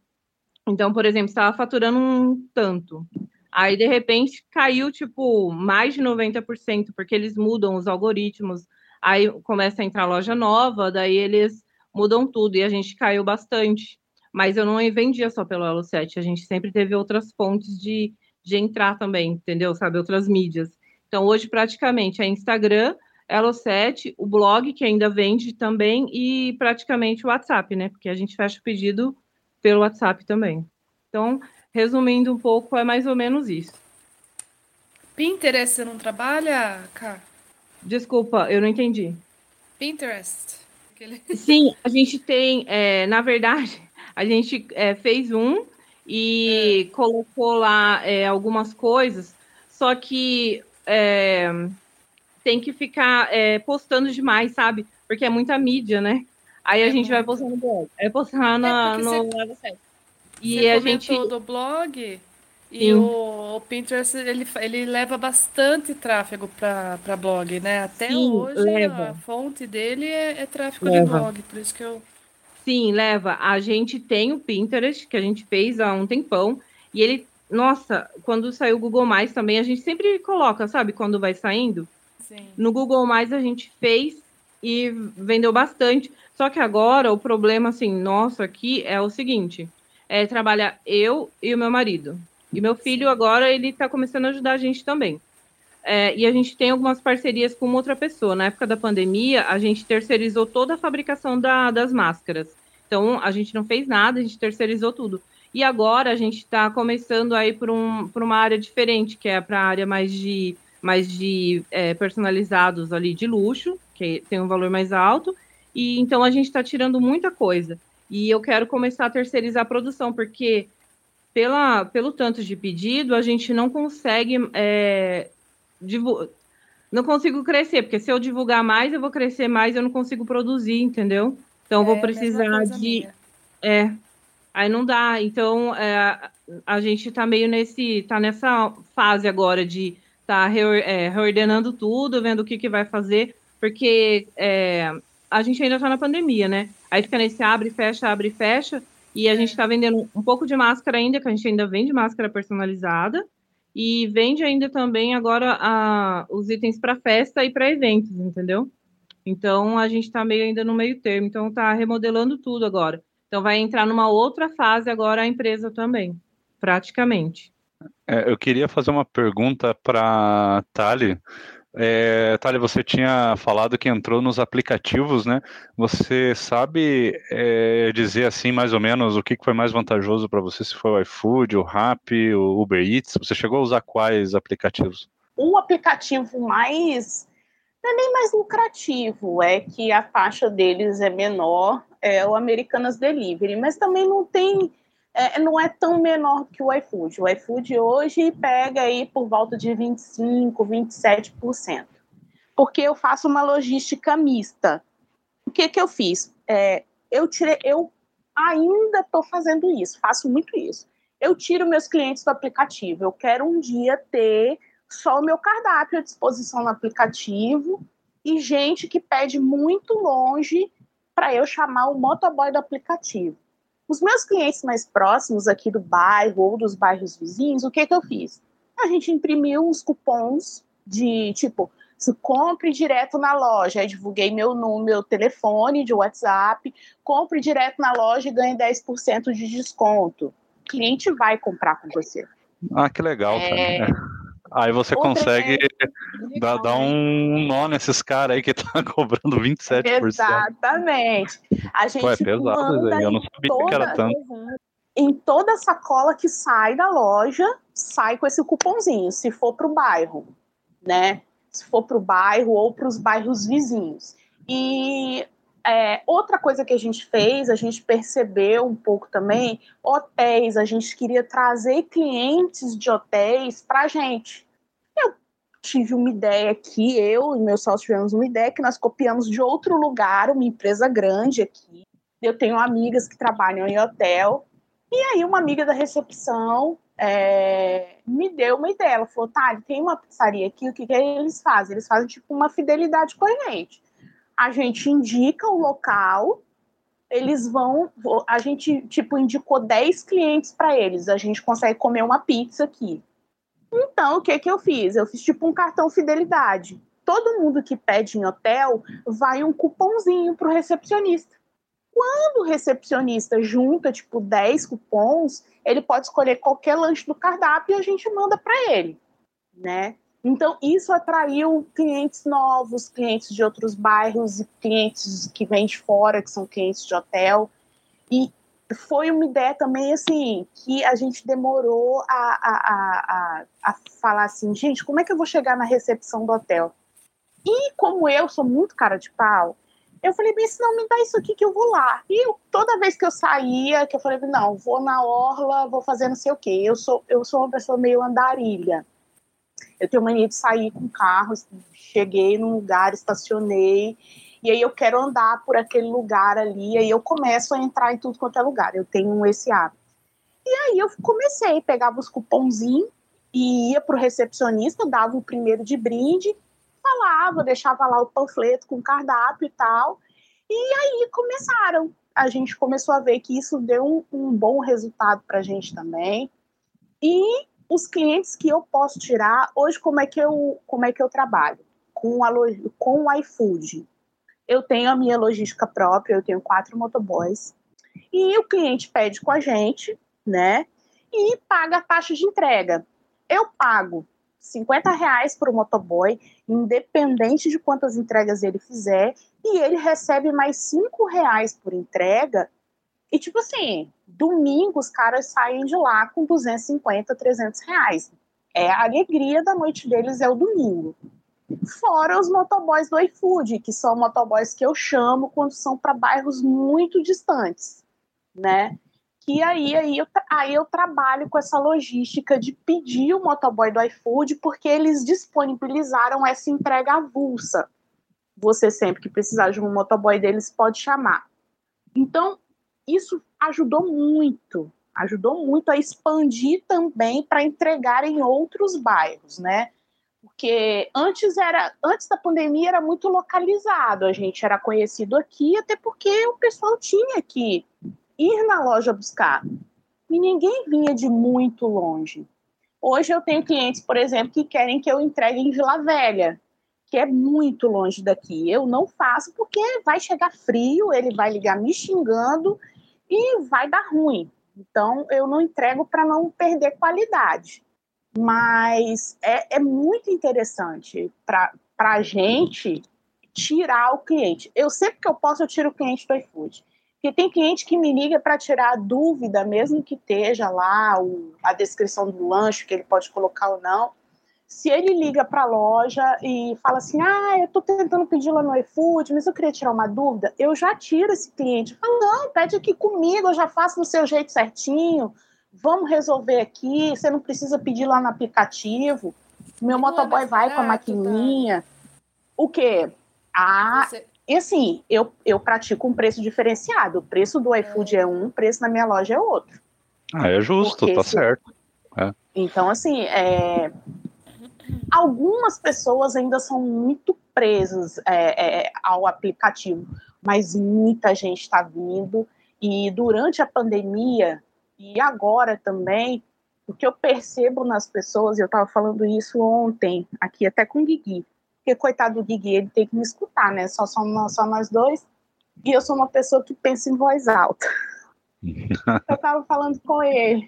Então, por exemplo, estava faturando um tanto. Aí, de repente, caiu, tipo, mais de 90%, porque eles mudam os algoritmos. Aí começa a entrar loja nova, daí eles mudam tudo e a gente caiu bastante. Mas eu não vendia só pelo Elo 7, a gente sempre teve outras fontes de, de entrar também, entendeu? Sabe, outras mídias. Então, hoje, praticamente, é Instagram, Elo 7, o blog, que ainda vende também, e praticamente o WhatsApp, né? Porque a gente fecha o pedido pelo WhatsApp também. Então, resumindo um pouco, é mais ou menos isso. Pinterest você não trabalha, Cá? Desculpa, eu não entendi. Pinterest. Sim, a gente tem, é, na verdade, a gente é, fez um e é. colocou lá é, algumas coisas, só que é, tem que ficar é, postando demais, sabe? Porque é muita mídia, né? Aí a é gente vai postar no blog. É postar na, no você, E você a gente do blog e Sim. o, o, Pinterest ele, ele leva bastante tráfego para blog, né? Até Sim, hoje leva. a fonte dele é, é tráfego leva. de blog, por isso que eu. Sim, leva. A gente tem o Pinterest que a gente fez há um tempão e ele, nossa, quando saiu o Google Mais também a gente sempre coloca, sabe, quando vai saindo. Sim. No Google Mais a gente fez e vendeu bastante. Só que agora o problema assim nosso aqui é o seguinte: é trabalhar eu e o meu marido. E meu filho agora ele está começando a ajudar a gente também. É, e a gente tem algumas parcerias com outra pessoa. Na época da pandemia, a gente terceirizou toda a fabricação da, das máscaras. Então, a gente não fez nada, a gente terceirizou tudo. E agora a gente está começando aí por, um, por uma área diferente, que é para a área mais de, mais de é, personalizados ali de luxo, que tem um valor mais alto. E então a gente está tirando muita coisa. E eu quero começar a terceirizar a produção, porque pela, pelo tanto de pedido, a gente não consegue é, não consigo crescer, porque se eu divulgar mais, eu vou crescer mais, eu não consigo produzir, entendeu? Então, é, vou precisar de. É. Aí não dá. Então, é, a gente tá meio nesse. tá nessa fase agora de tá é, reordenando tudo, vendo o que, que vai fazer, porque é, a gente ainda tá na pandemia, né? Aí fica nesse abre, fecha, abre, fecha. E a gente está vendendo um pouco de máscara ainda, que a gente ainda vende máscara personalizada. E vende ainda também agora a, os itens para festa e para eventos, entendeu? Então a gente está meio ainda no meio termo. Então está remodelando tudo agora. Então vai entrar numa outra fase agora a empresa também, praticamente. É, eu queria fazer uma pergunta para Tali. É, Thalia, você tinha falado que entrou nos aplicativos, né? Você sabe é, dizer assim mais ou menos o que foi mais vantajoso para você? Se foi o iFood, o Rappi, o Uber Eats? Você chegou a usar quais aplicativos? O aplicativo mais não é nem mais lucrativo, é que a faixa deles é menor, é o Americanas Delivery, mas também não tem é, não é tão menor que o iFood. O iFood hoje pega aí por volta de 25%, 27%. Porque eu faço uma logística mista. O que, que eu fiz? É, eu tirei, eu ainda estou fazendo isso, faço muito isso. Eu tiro meus clientes do aplicativo. Eu quero um dia ter só o meu cardápio à disposição no aplicativo e gente que pede muito longe para eu chamar o motoboy do aplicativo. Os meus clientes mais próximos aqui do bairro ou dos bairros vizinhos, o que, que eu fiz? A gente imprimiu uns cupons de tipo, se compre direto na loja. Aí divulguei meu número, meu telefone de WhatsApp, compre direto na loja e ganhe 10% de desconto. O cliente vai comprar com você. Ah, que legal, é... Aí você Outra consegue dar, dar, um nó nesses caras aí que tá cobrando 27%. Exatamente. A gente Pô, é pesado, eu não sabia toda, que era tanto. Em toda sacola que sai da loja, sai com esse cupomzinho, se for para o bairro, né? Se for para o bairro ou para os bairros vizinhos. E é, outra coisa que a gente fez, a gente percebeu um pouco também, hotéis, a gente queria trazer clientes de hotéis para a gente. Eu tive uma ideia aqui, eu e meus sócios tivemos uma ideia que nós copiamos de outro lugar, uma empresa grande aqui. Eu tenho amigas que trabalham em hotel, e aí uma amiga da recepção é, me deu uma ideia. Ela falou, tá, tem uma pizzaria aqui, o que, que eles fazem? Eles fazem tipo uma fidelidade com a gente a gente indica o local, eles vão, a gente tipo indicou 10 clientes para eles, a gente consegue comer uma pizza aqui. Então, o que que eu fiz? Eu fiz tipo um cartão fidelidade. Todo mundo que pede em hotel vai um cupomzinho pro recepcionista. Quando o recepcionista junta tipo 10 cupons, ele pode escolher qualquer lanche do cardápio e a gente manda para ele, né? Então, isso atraiu clientes novos, clientes de outros bairros clientes que vêm de fora, que são clientes de hotel. E foi uma ideia também, assim, que a gente demorou a, a, a, a, falar assim, gente, como é que eu vou chegar na recepção do hotel? E como eu sou muito cara de pau, Eu falei, bem, se não me dá isso aqui que eu vou lá. E eu, toda vez que eu saía, que eu falei, não, vou na orla, vou fazer não sei o quê. Eu sou, eu sou uma pessoa meio andarilha. Eu tenho mania de sair com carro, cheguei num lugar, estacionei, e aí eu quero andar por aquele lugar ali, aí eu começo a entrar em tudo quanto é lugar. Eu tenho esse hábito. E aí eu comecei, pegava os cupomzinhos e ia para o recepcionista, dava o primeiro de brinde, falava, deixava lá o panfleto com cardápio e tal. E aí começaram. A gente começou a ver que isso deu um, um bom resultado para a gente também. E os clientes que eu posso tirar, hoje como é que eu, como é que eu trabalho? Com, a, com o iFood. Eu tenho a minha logística própria, eu tenho quatro motoboys. E o cliente pede com a gente, né? E paga a taxa de entrega. Eu pago 50 reais o motoboy, independente de quantas entregas ele fizer, e ele recebe mais 5 reais por entrega. E, tipo assim, domingo os caras saem de lá com 250, 300 reais. É a alegria da noite deles, é o domingo. Fora os motoboys do iFood, que são motoboys que eu chamo quando são para bairros muito distantes, né? que aí, aí, eu, aí eu trabalho com essa logística de pedir o motoboy do iFood, porque eles disponibilizaram essa entrega avulsa. Você sempre que precisar de um motoboy deles pode chamar. Então, isso ajudou muito, ajudou muito a expandir também para entregar em outros bairros, né? Porque antes era, antes da pandemia era muito localizado, a gente era conhecido aqui, até porque o pessoal tinha que ir na loja buscar. E ninguém vinha de muito longe. Hoje eu tenho clientes, por exemplo, que querem que eu entregue em Vila Velha, que é muito longe daqui. Eu não faço porque vai chegar frio, ele vai ligar me xingando e vai dar ruim. Então eu não entrego para não perder qualidade. Mas é, é muito interessante para a gente tirar o cliente. Eu sempre que eu posso, eu tiro o cliente do iFood. Porque tem cliente que me liga para tirar a dúvida, mesmo que esteja lá o, a descrição do lanche, que ele pode colocar ou não. Se ele liga para a loja e fala assim: Ah, eu estou tentando pedir lá no iFood, mas eu queria tirar uma dúvida, eu já tiro esse cliente. Fala, não, pede aqui comigo, eu já faço do seu jeito certinho. Vamos resolver aqui. Você não precisa pedir lá no aplicativo. Meu não é motoboy é vai com a tá? maquininha. Tá? O quê? Ah, Você... E assim, eu, eu pratico um preço diferenciado. O preço do iFood é um, o preço na minha loja é outro. Ah, é justo, Porque tá se... certo. É. Então, assim, é... algumas pessoas ainda são muito presas é, é, ao aplicativo, mas muita gente está vindo. E durante a pandemia, e agora também, o que eu percebo nas pessoas, eu estava falando isso ontem, aqui até com o Guigui, porque coitado do Guigui, ele tem que me escutar, né? Só somos só nós dois. E eu sou uma pessoa que pensa em voz alta. eu tava falando com ele.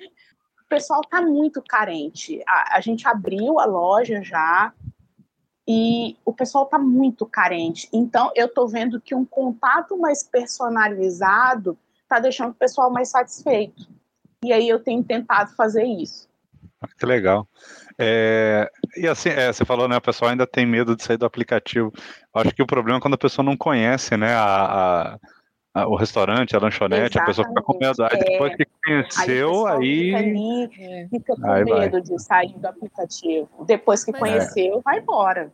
Pessoal tá muito carente. A, a gente abriu a loja já e o pessoal tá muito carente. Então, eu tô vendo que um contato mais personalizado tá deixando o pessoal mais satisfeito. E aí eu tenho tentado fazer isso. Ah, que legal. É, e assim, é, você falou, né? O pessoal ainda tem medo de sair do aplicativo. Acho que o problema é quando a pessoa não conhece, né? A, a o restaurante, a lanchonete, Exatamente. a pessoa fica com medo. Aí depois que conheceu, aí. aí... Fica, ali, fica com aí medo vai. de sair do aplicativo. Depois que Mas conheceu, é. vai embora.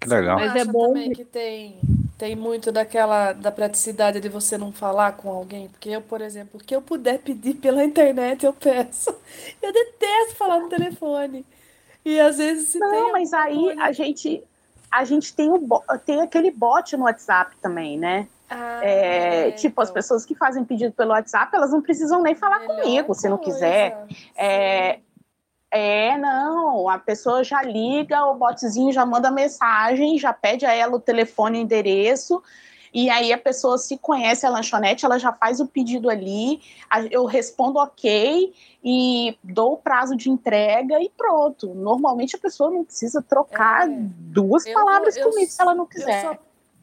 Que legal. Mas é bom que tem tem muito daquela da praticidade de você não falar com alguém, porque eu, por exemplo, o que eu puder pedir pela internet, eu peço. Eu detesto falar no telefone. E às vezes se Não, mas aí coisa... a gente a gente tem o tem aquele bot no WhatsApp também, né? Ah, é, é, tipo, então. as pessoas que fazem pedido pelo WhatsApp, elas não precisam nem falar Melhor comigo, se não quiser. É, é, não, a pessoa já liga, o botzinho já manda mensagem, já pede a ela o telefone e o endereço, e aí a pessoa se conhece a lanchonete, ela já faz o pedido ali, eu respondo ok e dou o prazo de entrega e pronto. Normalmente a pessoa não precisa trocar é. duas eu, palavras eu, comigo eu, se ela não quiser. Só,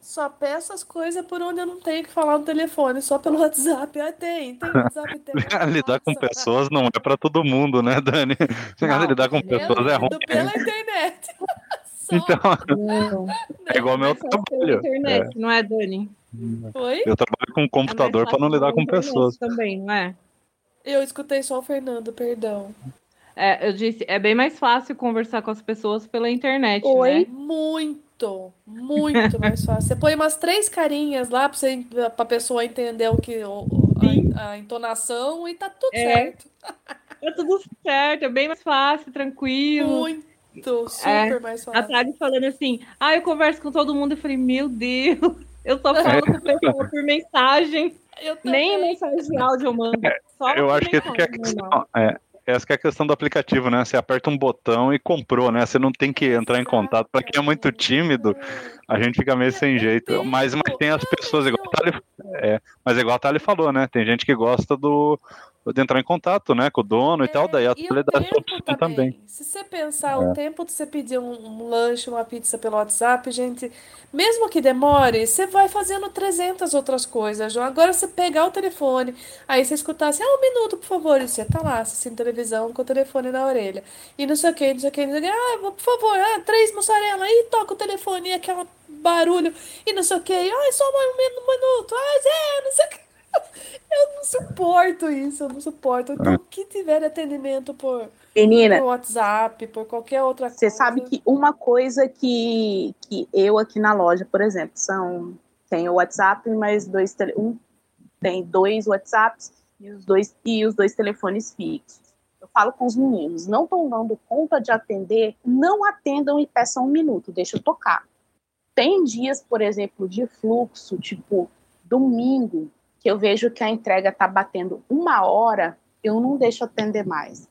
só, peço as coisas por onde eu não tenho que falar no telefone, só pelo WhatsApp. Ah, tem, tem WhatsApp, tem. lidar com pessoas não é para todo mundo, né, Dani? Não, lidar com pessoas é ruim. Pela internet. Então, é igual meu trabalho. Internet, é. não é, Dani? Oi? Eu trabalho com computador é para não lidar com pessoas. Também, não é? Eu escutei só o Fernando, perdão. É, eu disse, é bem mais fácil conversar com as pessoas pela internet, Oi? né? Muito, muito mais fácil. Você põe umas três carinhas lá para você, pra pessoa entender o que a, a entonação e tá tudo é. certo. Tá tudo certo, é bem mais fácil, tranquilo. Muito, super é, mais fácil. A Thali falando assim, ah, eu converso com todo mundo. Eu falei, meu Deus, eu só falo com pessoa por mensagem. Nem mensagem de áudio eu mando. Só eu acho que, que a questão, é, essa é a questão do aplicativo, né? Você aperta um botão e comprou, né? Você não tem que entrar em contato. Para quem é muito tímido, a gente fica meio sem jeito. Mas, mas tem as pessoas, igual a Thali, é, mas igual a Thali falou, né? Tem gente que gosta do, de entrar em contato, né, com o dono e tal, é, daí a opção também. também. Se você pensar é. o tempo de você pedir um, um, lanche, uma pizza pelo WhatsApp, gente, mesmo que demore, você vai fazendo 300 outras coisas, João. Agora você pegar o telefone, aí você escutar assim, ah, um minuto, por favor, e você tá lá assistindo televisão com o telefone na orelha. E não sei o que, não sei o que, não sei o que, ah, por favor, ah, três mussarela, e toca o telefone, e aquela barulho, e não sei o que, ah, só um minuto, ah, é, não sei o que. Eu não suporto isso, eu não suporto. Então, é. que tiver atendimento por, Menina, por WhatsApp, por qualquer outra coisa. Você sabe que uma coisa que, que eu aqui na loja, por exemplo, são. Tem o WhatsApp, mas dois um, tem dois WhatsApps e os dois, e os dois telefones fixos. Eu falo com os meninos, não estão dando conta de atender, não atendam e peçam um minuto, deixa eu tocar. Tem dias, por exemplo, de fluxo, tipo domingo, que eu vejo que a entrega está batendo uma hora, eu não deixo atender mais.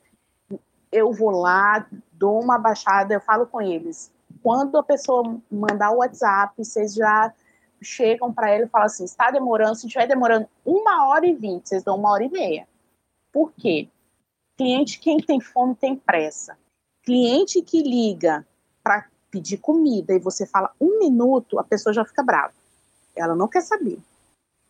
Eu vou lá, dou uma baixada, eu falo com eles. Quando a pessoa mandar o WhatsApp, vocês já chegam para ele e falam assim: está demorando, se estiver demorando uma hora e vinte, vocês dão uma hora e meia. Por quê? Cliente, quem tem fome tem pressa. Cliente que liga para pedir comida e você fala um minuto, a pessoa já fica brava. Ela não quer saber.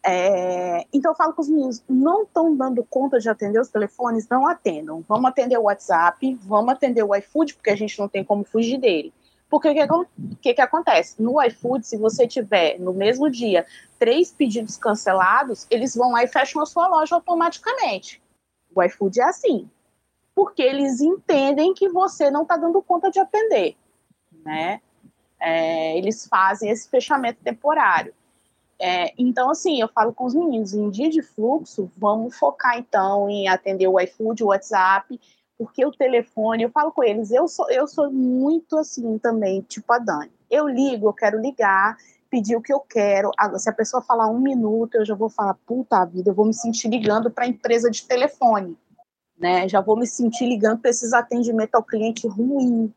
É, então eu falo com os meninos, não estão dando conta de atender os telefones, não atendam. Vamos atender o WhatsApp, vamos atender o iFood, porque a gente não tem como fugir dele. Porque o que, que, que, acontece? No iFood, se você tiver no mesmo dia três pedidos cancelados, eles vão lá e fecham a sua loja automaticamente. O iFood é assim. Porque eles entendem que você não está dando conta de atender. Né? É, eles fazem esse fechamento temporário. É, então, assim, eu falo com os meninos, em dia de fluxo, vamos focar então em atender o iFood, o WhatsApp, porque o telefone, eu falo com eles, eu sou, eu sou muito assim também, tipo a Dani. Eu ligo, eu quero ligar, pedir o que eu quero. Se a pessoa falar um minuto, eu já vou falar, puta vida, eu vou me sentir ligando para a empresa de telefone. Né? Já vou me sentir ligando para esses atendimentos ao cliente ruim.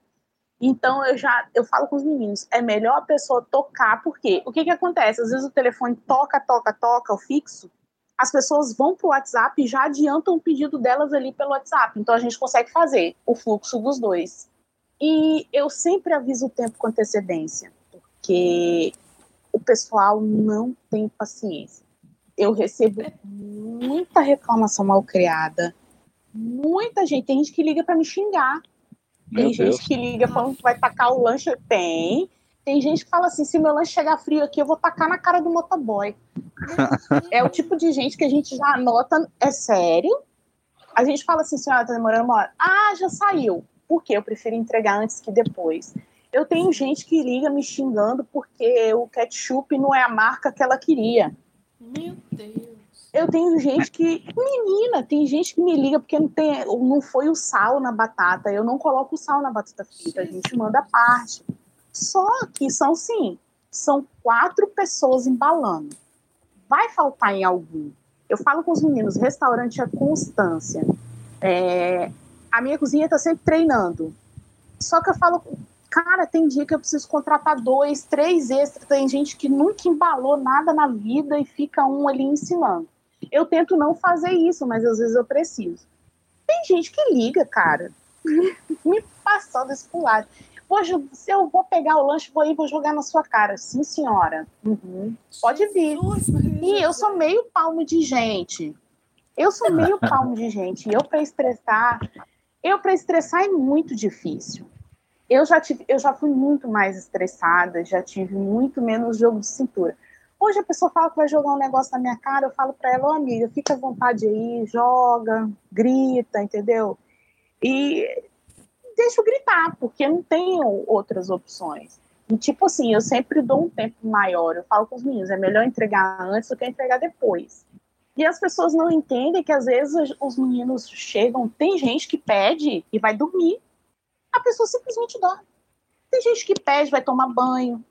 Então eu já eu falo com os meninos, é melhor a pessoa tocar, porque o que que acontece? Às vezes o telefone toca, toca, toca, o fixo, as pessoas vão para o WhatsApp e já adiantam o pedido delas ali pelo WhatsApp. Então a gente consegue fazer o fluxo dos dois. E eu sempre aviso o tempo com antecedência, porque o pessoal não tem paciência. Eu recebo muita reclamação mal criada, muita gente, tem gente que liga para me xingar tem meu gente Deus. que liga falando que vai tacar o lanche. Tem. Tem gente que fala assim: se meu lanche chegar frio aqui, eu vou tacar na cara do motoboy. é o tipo de gente que a gente já anota. É sério? A gente fala assim: senhora, tá demorando uma hora. Ah, já saiu. Por quê? Eu prefiro entregar antes que depois. Eu tenho gente que liga me xingando porque o ketchup não é a marca que ela queria. Meu Deus. Eu tenho gente que. Menina, tem gente que me liga porque não, tem, não foi o sal na batata. Eu não coloco o sal na batata frita, a gente manda parte. Só que são sim, são quatro pessoas embalando. Vai faltar em algum. Eu falo com os meninos, restaurante é constância. É, a minha cozinha está sempre treinando. Só que eu falo, cara, tem dia que eu preciso contratar dois, três extras. Tem gente que nunca embalou nada na vida e fica um ali ensinando. Eu tento não fazer isso, mas às vezes eu preciso. Tem gente que liga, cara, me passando esse pular. Hoje, se eu vou pegar o lanche, vou ir vou jogar na sua cara. Sim, senhora. Uhum. Pode vir. E eu sou meio palmo de gente. Eu sou meio palmo de gente. E eu, para estressar, eu, para estressar, é muito difícil. Eu já, tive, eu já fui muito mais estressada, já tive muito menos jogo de cintura. Hoje a pessoa fala que vai jogar um negócio na minha cara, eu falo para ela, ô amiga, fica à vontade aí, joga, grita, entendeu? E deixo gritar, porque não tenho outras opções. E, tipo assim, eu sempre dou um tempo maior. Eu falo com os meninos, é melhor entregar antes do que entregar depois. E as pessoas não entendem que às vezes os meninos chegam, tem gente que pede e vai dormir. A pessoa simplesmente dorme. Tem gente que pede, vai tomar banho.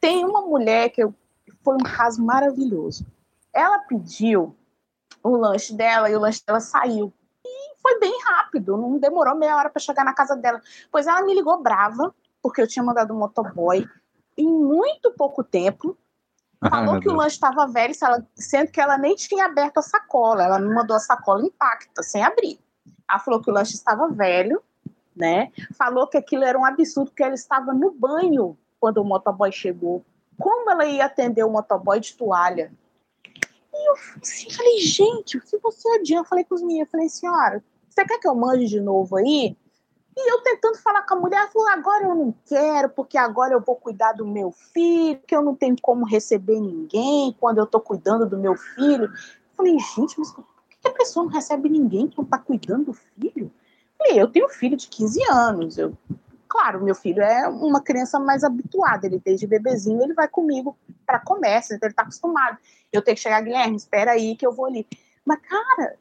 Tem uma mulher que eu, foi um caso maravilhoso. Ela pediu o lanche dela e o lanche dela saiu. E foi bem rápido, não demorou meia hora para chegar na casa dela. Pois ela me ligou brava, porque eu tinha mandado um motoboy em muito pouco tempo. Falou Ai, que o lanche estava velho, sendo que ela nem tinha aberto a sacola. Ela me mandou a sacola intacta, sem abrir. Ela falou que o lanche estava velho, né? Falou que aquilo era um absurdo, que ela estava no banho quando o motoboy chegou. Como ela ia atender o motoboy de toalha? E eu assim, falei, gente, se você adianta, eu falei com os meninos, eu falei, senhora, você quer que eu mande de novo aí? E eu tentando falar com a mulher, ela falou: agora eu não quero, porque agora eu vou cuidar do meu filho, que eu não tenho como receber ninguém quando eu estou cuidando do meu filho. Eu falei, gente, mas por que a pessoa não recebe ninguém que não está cuidando do filho? Eu falei, eu tenho um filho de 15 anos. Eu, claro, meu filho é uma criança mais habituada, ele desde bebezinho, ele vai comigo para comércio, então ele está acostumado. Eu tenho que chegar, Guilherme, espera aí que eu vou ali. Mas, cara,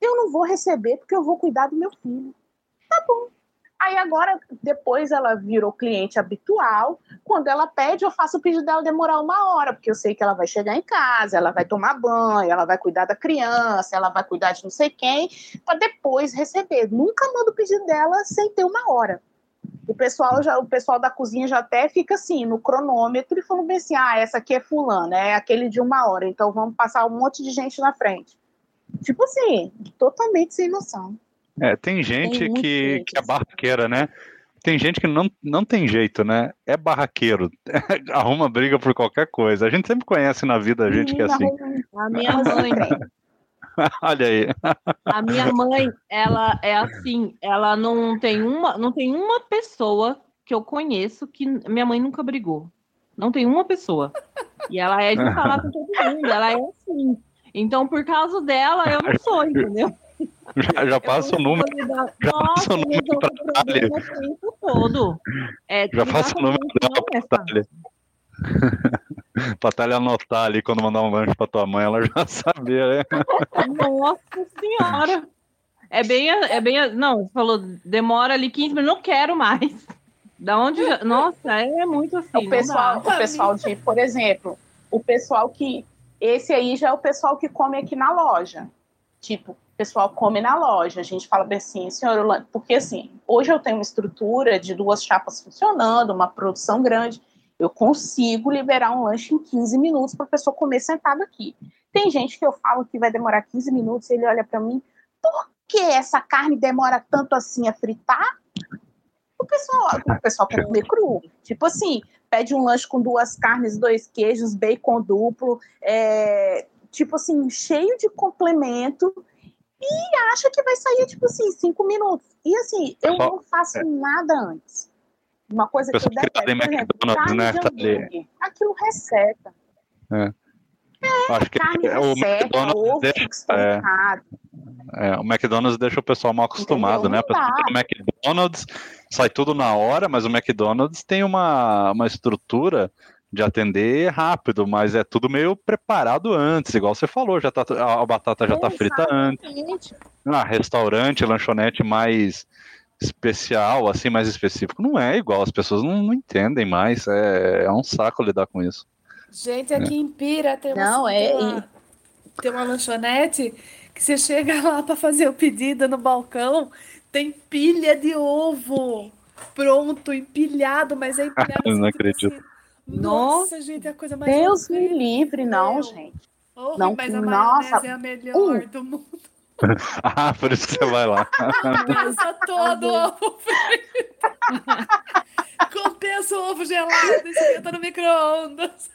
eu não vou receber porque eu vou cuidar do meu filho. Tá bom. Aí agora, depois ela virou cliente habitual. Quando ela pede, eu faço o pedido dela demorar uma hora, porque eu sei que ela vai chegar em casa, ela vai tomar banho, ela vai cuidar da criança, ela vai cuidar de não sei quem, para depois receber. Nunca mando o pedido dela sem ter uma hora. O pessoal já, o pessoal da cozinha já até fica assim no cronômetro e falando bem assim: ah, essa aqui é fulana, é aquele de uma hora, então vamos passar um monte de gente na frente. Tipo assim, totalmente sem noção. É, tem gente tem que, que é barraqueira, né? Tem gente que não, não tem jeito, né? É barraqueiro. Arruma briga por qualquer coisa. A gente sempre conhece na vida a gente que é assim. A minha mãe. Olha aí. A minha mãe, ela é assim, ela não tem uma, não tem uma pessoa que eu conheço que minha mãe nunca brigou. Não tem uma pessoa. E ela é de falar com todo mundo, ela é assim. Então, por causa dela, eu não sou, entendeu? Já, já passa o número. Já passa o número para Thalia. todo. É, já passa o número para Thalia. pra Thalia anotar ali quando mandar um lanche pra tua mãe, ela já sabia, né? Nossa senhora! É bem, é bem. Não, você falou, demora ali 15 minutos, não quero mais. Da onde. Nossa, é muito assim. O pessoal, o pessoal de, por exemplo, o pessoal que. Esse aí já é o pessoal que come aqui na loja. Tipo, o pessoal come na loja. A gente fala bem assim, senhor, porque assim, hoje eu tenho uma estrutura de duas chapas funcionando, uma produção grande, eu consigo liberar um lanche em 15 minutos para a pessoa comer sentado aqui. Tem gente que eu falo que vai demorar 15 minutos, ele olha para mim, por que essa carne demora tanto assim a fritar? O pessoal, o pessoal quer comer cru. Tipo assim, pede um lanche com duas carnes, dois queijos, bacon duplo, é, tipo assim, cheio de complemento e acha que vai sair, tipo assim, cinco minutos. E assim, eu não faço é. nada antes. Uma coisa que eu detesto, por exemplo, carne né, de hambúrguer. Aquilo receta. É. É, Acho que é, o McDonald's ovo deixa, é, é, o McDonald's deixa o pessoal mal acostumado, né? O McDonald's sai tudo na hora, mas o McDonald's tem uma, uma estrutura de atender rápido, mas é tudo meio preparado antes, igual você falou, já tá, a batata já está frita antes. Ah, restaurante, lanchonete mais especial, assim, mais específico, não é igual, as pessoas não, não entendem mais, é, é, um saco lidar com isso. Gente, aqui é. em Pira tem uma, não, é, uma, tem uma lanchonete que você chega lá para fazer o pedido no balcão, tem pilha de ovo pronto, empilhado, mas é empilhado. Eu não acredito. Assim, nossa, gente, é a coisa mais. Deus me livre, não, gente. Oh, não, mas a nossa, é a melhor um. do mundo. ah, por isso que você vai lá. Compensa todo o ovo Compensa o ovo gelado, esquenta no micro-ondas.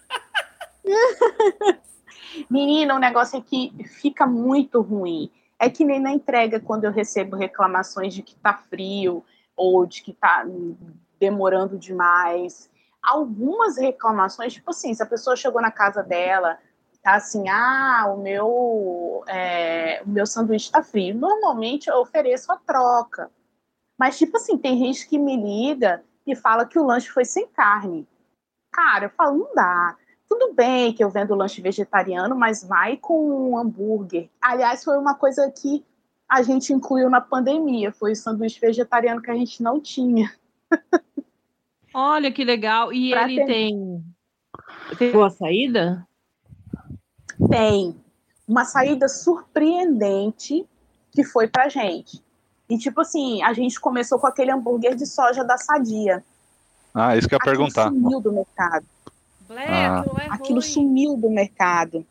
Menina, o negócio é que fica muito ruim. É que nem na entrega, quando eu recebo reclamações de que tá frio ou de que tá demorando demais algumas reclamações, tipo assim, se a pessoa chegou na casa dela, tá assim, ah, o meu, é, o meu sanduíche tá frio. Normalmente eu ofereço a troca. Mas, tipo assim, tem gente que me liga e fala que o lanche foi sem carne. Cara, eu falo, não dá. Tudo bem que eu vendo lanche vegetariano, mas vai com um hambúrguer. Aliás, foi uma coisa que a gente incluiu na pandemia, foi o sanduíche vegetariano que a gente não tinha. Olha que legal. E pra ele ter... tem. Tem boa saída? Tem. Uma saída surpreendente que foi pra gente. E, tipo assim, a gente começou com aquele hambúrguer de soja da Sadia. Ah, isso que eu ia perguntar. sumiu do mercado. ah. aquilo, é aquilo sumiu do mercado.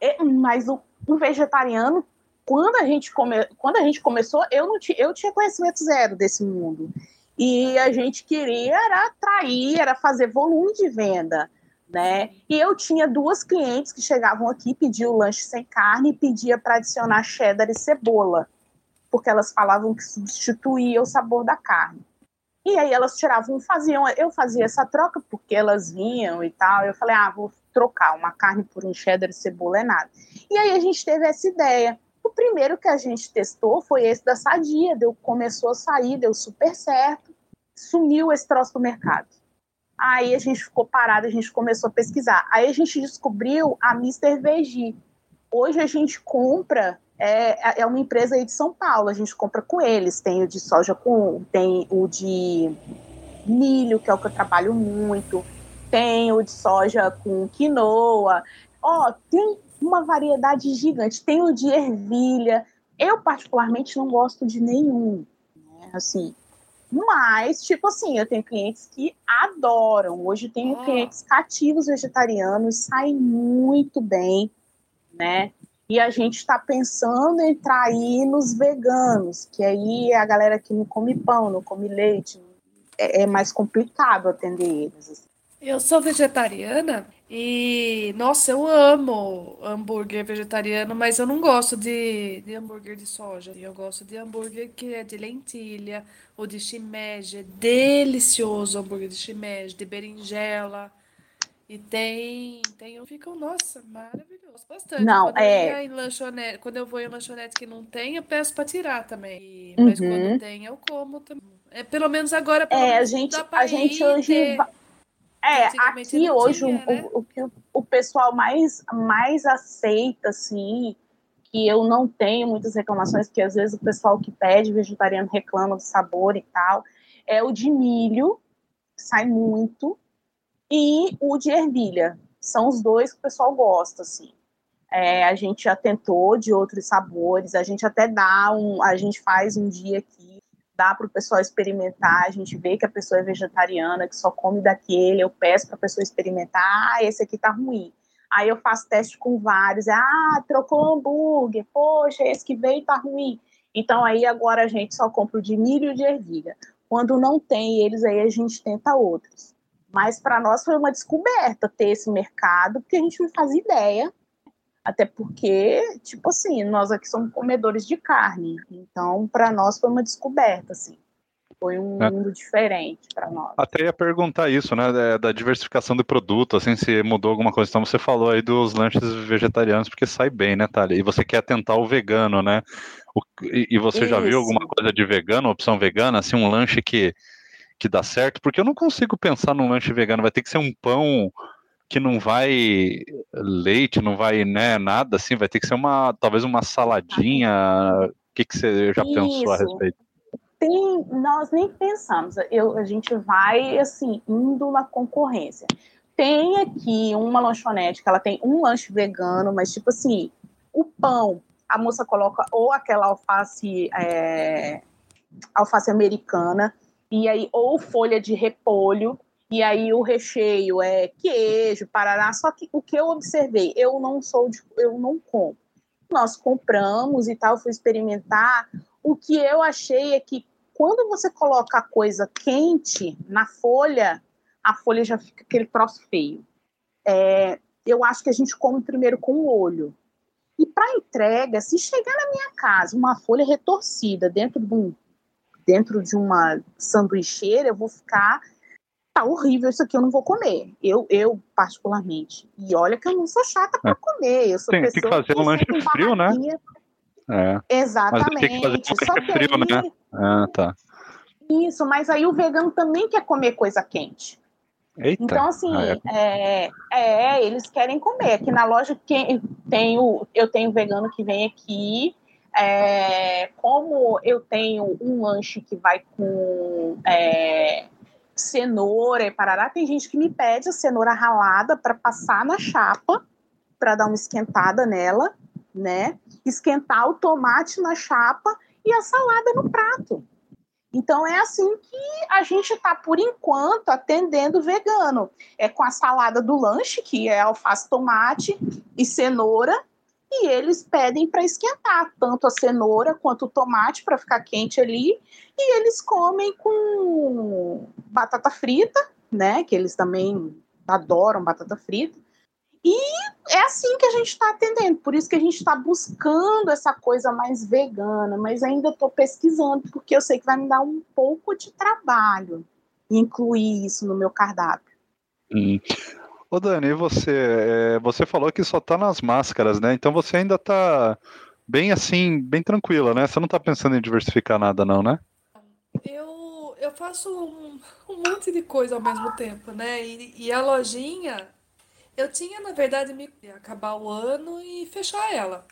É, mas o, o, vegetariano, quando a, gente come, quando a gente começou, eu, não eu tinha conhecimento zero desse mundo. E a gente queria era atrair, era fazer volume de venda. Né? E eu tinha duas clientes que chegavam aqui, pediam lanche sem carne e pedia para adicionar cheddar e cebola, porque elas falavam que substituía o sabor da carne. E aí elas tiravam, faziam, eu fazia essa troca porque elas vinham e tal. Eu falei, ah, vou trocar uma carne por um cheddar e cebola é nada. E aí a gente teve essa ideia. O primeiro que a gente testou foi esse da Sadia, deu, começou a sair, deu super certo, sumiu esse troço do mercado. Aí a gente ficou parado, a gente começou a pesquisar. Aí a gente descobriu a Mr. Veggie. Hoje a gente compra é, é uma empresa aí de São Paulo, a gente compra com eles. Tem o de soja com, tem o de milho, que é o que eu trabalho muito, tem o de soja com quinoa. Ó, tem uma variedade gigante. Tem o de ervilha. Eu, particularmente, não gosto de nenhum. Né? Assim, mas, tipo assim, eu tenho clientes que adoram. Hoje tenho oh. clientes cativos vegetarianos, saem muito bem, né? E a gente está pensando em trair nos veganos, que aí é a galera que não come pão, não come leite, é, é mais complicado atender eles. Assim. Eu sou vegetariana e, nossa, eu amo hambúrguer vegetariano, mas eu não gosto de, de hambúrguer de soja. Eu gosto de hambúrguer que é de lentilha ou de shimeji. É delicioso o hambúrguer de shimeji, de berinjela. E tem, tem, ficam, nossa, maravilhoso, bastante. Não, quando é. Eu quando eu vou em lanchonete que não tem, eu peço para tirar também. E, mas uhum. quando tem, eu como também. É, pelo menos agora, pelo é, menos a gente, a gente hoje. Ter... É, aqui hoje tinha, né? o, que o, o pessoal mais, mais aceita, assim, que eu não tenho muitas reclamações, porque às vezes o pessoal que pede vegetariano reclama do sabor e tal, é o de milho, sai muito e o de ervilha. São os dois que o pessoal gosta, assim. É, a gente já tentou de outros sabores, a gente até dá um, a gente faz um dia aqui, dá para o pessoal experimentar, a gente vê que a pessoa é vegetariana, que só come daquele, eu peço para a pessoa experimentar, ah, esse aqui tá ruim. Aí eu faço teste com vários, ah, trocou hambúrguer, poxa, esse que veio tá ruim. Então aí agora a gente só compra o de milho e de ervilha. Quando não tem eles, aí a gente tenta outros. Mas para nós foi uma descoberta ter esse mercado, porque a gente não fazia ideia. Até porque, tipo assim, nós aqui somos comedores de carne. Então, para nós foi uma descoberta, assim. Foi um é. mundo diferente para nós. Até ia perguntar isso, né? Da diversificação de produto, assim, se mudou alguma coisa. Então você falou aí dos lanches vegetarianos, porque sai bem, né, Thalia? E você quer tentar o vegano, né? O, e, e, você isso. já viu alguma coisa de vegano, opção vegana, assim, um lanche que que dá certo, porque eu não consigo pensar num lanche vegano, vai ter que ser um pão que não vai leite, não vai né, nada assim, vai ter que ser uma talvez uma saladinha. O que, que você já Isso. pensou a respeito? Tem, nós nem pensamos. Eu, a gente vai assim indo na concorrência. Tem aqui uma lanchonete que ela tem um lanche vegano, mas tipo assim, o pão a moça coloca ou aquela alface é, alface americana e aí ou folha de repolho, e aí o recheio é queijo, parará. Só que o que eu observei, eu não sou de, eu não compro. Nós compramos e tal, fui experimentar. O que eu achei é que quando você coloca a coisa quente na folha, a folha já fica aquele troço feio. É, eu acho que a gente come primeiro com o olho. E para entrega, se chegar na minha casa uma folha retorcida dentro de um dentro de uma sanduicheira, eu vou ficar tá horrível isso aqui, eu não vou comer. Eu, eu particularmente. E olha que eu não sou chata para é. comer. Eu sou tem, tem que fazer um lanche frio, né? É. Exatamente. Tem que fazer um lanche frio, né? aí... né? Ah, tá. Isso, mas aí o vegano também quer comer coisa quente. Eita. Então, assim, ah, é... É, é... eles querem comer. Aqui na loja quem tem o, eu tenho vegano que vem aqui. É, como eu tenho um lanche que vai com é, cenoura e parará, tem gente que me pede a cenoura ralada para passar na chapa, para dar uma esquentada nela, né? Esquentar o tomate na chapa e a salada no prato. Então é assim que a gente está, por enquanto, atendendo vegano. É com a salada do lanche, que é alface, tomate e cenoura, e eles pedem para esquentar tanto a cenoura quanto o tomate para ficar quente ali, e eles comem com batata frita, né? Que eles também adoram batata frita. E é assim que a gente está atendendo, por isso que a gente está buscando essa coisa mais vegana, mas ainda estou pesquisando, porque eu sei que vai me dar um pouco de trabalho incluir isso no meu cardápio. Hum. Ô Dani, você, é, você falou que só está nas máscaras, né? Então você ainda está bem assim, bem tranquila, né? Você não está pensando em diversificar nada, não, né? Eu, eu faço um, um monte de coisa ao mesmo tempo, né? E, e a lojinha, eu tinha, na verdade, me acabar o ano e fechar ela.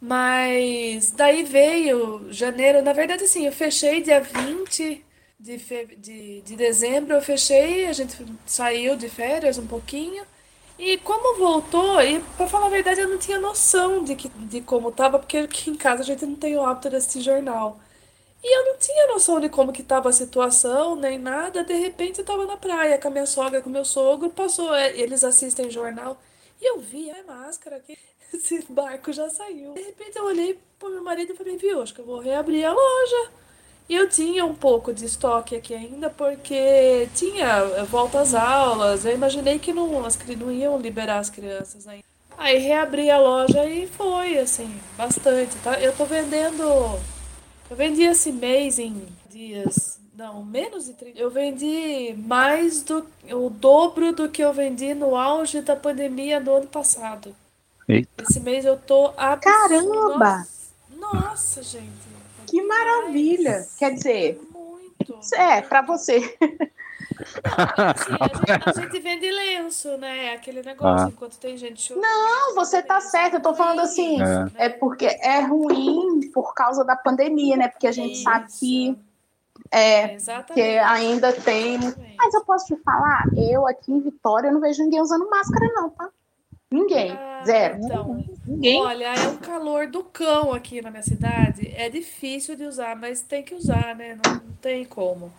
Mas daí veio janeiro, na verdade, assim, eu fechei dia 20 de, fe... de, de dezembro, eu fechei, a gente saiu de férias um pouquinho. E como voltou, e pra falar a verdade, eu não tinha noção de, que, de como tava, porque aqui em casa a gente não tem o hábito desse jornal. E eu não tinha noção de como que tava a situação, nem nada. De repente eu tava na praia com a minha sogra, com o meu sogro, passou, é, eles assistem jornal. E eu vi, a máscara aqui, esse barco já saiu. De repente eu olhei pro meu marido e falei, viu, acho que eu vou reabrir a loja. E eu tinha um pouco de estoque aqui ainda, porque tinha volta às aulas. Eu imaginei que não, as, não iam liberar as crianças ainda. Aí reabri a loja e foi, assim, bastante. Tá? Eu tô vendendo eu vendi esse mês em dias. Não, menos de 30. Eu vendi mais do o dobro do que eu vendi no auge da pandemia do ano passado. Eita. Esse mês eu tô Caramba! Nossa, nossa gente. Que maravilha! Quer dizer, muito. É, para você. Assim, a, gente, a, gente, vende lenço, né? Aquele negócio, ah. enquanto tem gente chorando. Não, você tá certo. Eu tô falando assim, é. é. porque é ruim por causa da pandemia, né? Porque a gente Isso. sabe que. É, que ainda tem. Mas eu posso te falar, eu aqui em Vitória eu não vejo ninguém usando máscara, não, tá? Ninguém. Ah, Zero. Então, Ninguém. Olha, é um calor do cão aqui na minha cidade. É difícil de usar, mas tem que usar, né? Não, não tem como.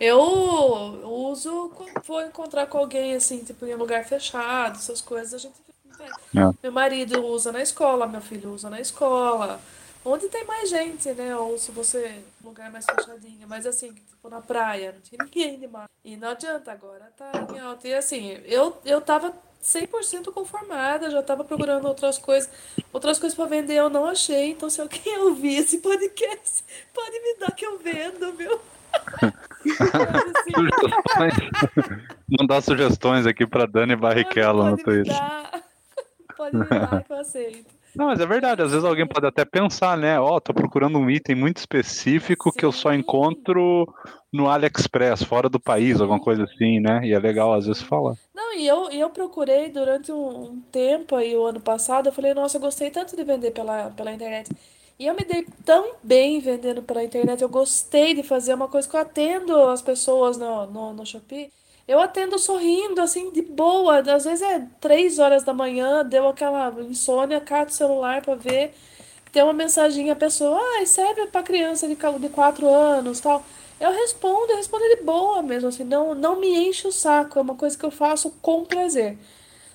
Eu uso quando vou encontrar com alguém, assim, tipo, em um lugar fechado, essas coisas, a gente. É. Meu marido usa na escola, meu filho usa na escola. Onde tem mais gente, né? Ou se você. lugar mais fechadinho. Mas assim, tipo na praia, não tinha ninguém demais. E não adianta agora, tá em alta. E assim, eu, eu tava 100% conformada, já tava procurando outras coisas. Outras coisas para vender eu não achei. Então, se alguém ouvir esse podcast, pode me dar que eu vendo, viu? Não dá sugestões aqui para Dani Barrichello no Twitter. Pode me dar que eu aceito. Não, mas é verdade. Às vezes alguém pode até pensar, né? Ó, oh, tô procurando um item muito específico Sim. que eu só encontro no AliExpress, fora do país, alguma coisa assim, né? E é legal às vezes falar. Não, e eu, eu procurei durante um, um tempo aí, o ano passado, eu falei, nossa, eu gostei tanto de vender pela, pela internet. E eu me dei tão bem vendendo pela internet. Eu gostei de fazer uma coisa que eu atendo as pessoas no, no, no Shopee. Eu atendo sorrindo, assim, de boa. Às vezes é três horas da manhã, deu aquela insônia, cato o celular para ver. Tem uma mensagem, a pessoa, ah, serve para criança de, de quatro anos tal. Eu respondo, eu respondo de boa mesmo, assim, não, não me enche o saco. É uma coisa que eu faço com prazer.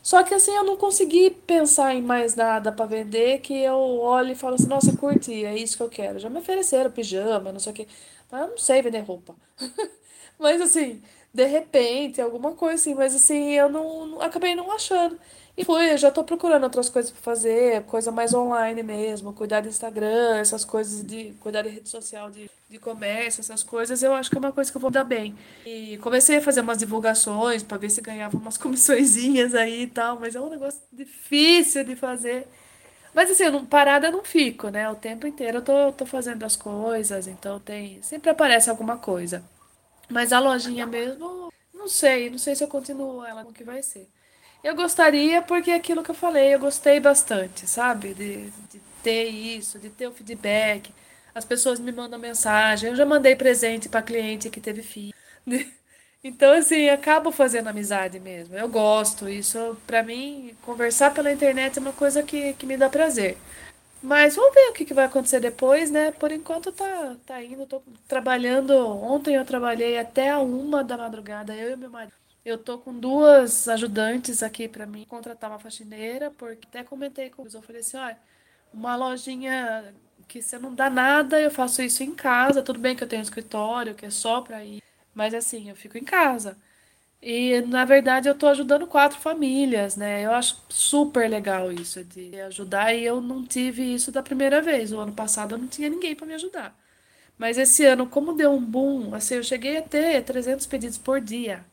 Só que assim, eu não consegui pensar em mais nada para vender que eu olho e falo assim, nossa, curti, é isso que eu quero. Já me ofereceram pijama, não sei o quê. Mas eu não sei vender roupa. mas assim, de repente, alguma coisa assim, mas assim, eu não, não acabei não achando. E fui, eu já tô procurando outras coisas para fazer, coisa mais online mesmo, cuidar do Instagram, essas coisas de cuidar de rede social, de, de comércio, essas coisas, eu acho que é uma coisa que eu vou dar bem. E comecei a fazer umas divulgações para ver se ganhava umas comissõezinhas aí e tal, mas é um negócio difícil de fazer. Mas assim, eu não, parada eu não fico, né? O tempo inteiro eu tô, tô fazendo as coisas, então tem. Sempre aparece alguma coisa. Mas a lojinha mesmo, não sei, não sei se eu continuo ela, como que vai ser. Eu gostaria, porque é aquilo que eu falei, eu gostei bastante, sabe? De, de ter isso, de ter o feedback. As pessoas me mandam mensagem. Eu já mandei presente para cliente que teve filho. Então, assim, acabo fazendo amizade mesmo. Eu gosto. Isso, para mim, conversar pela internet é uma coisa que, que me dá prazer. Mas vamos ver o que, que vai acontecer depois, né? Por enquanto tá, tá indo, tô trabalhando. Ontem eu trabalhei até a uma da madrugada, eu e meu marido. Eu tô com duas ajudantes aqui para mim contratar uma faxineira, porque até comentei com eles, eu falei assim, olha, uma lojinha que você não dá nada, eu faço isso em casa, tudo bem que eu tenho um escritório, que é só para ir, mas assim, eu fico em casa. E na verdade eu tô ajudando quatro famílias, né? Eu acho super legal isso de ajudar e eu não tive isso da primeira vez. O ano passado eu não tinha ninguém para me ajudar. Mas esse ano, como deu um boom, assim, eu cheguei a ter 300 pedidos por dia.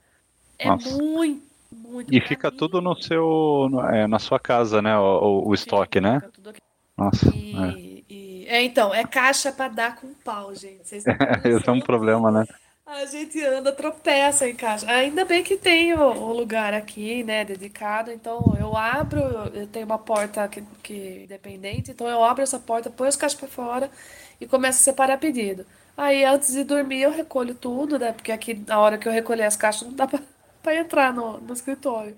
É Nossa. muito, muito. E fica tudo no seu, é, na sua casa, né? O, o estoque, né? Nossa. E, é. E, é, então, é caixa para dar com pau, gente. Vocês Esse é um problema, né? A gente anda, tropeça em caixa. Ainda bem que tem o, o, lugar aqui, né, dedicado. Então eu abro, eu tenho uma porta que, que independente, então eu abro essa porta, ponho as caixas para fora e começo a separar pedido. Aí antes de dormir eu recolho tudo, né? Porque aqui na hora que eu recolher as caixas não dá para entrar no, no escritório.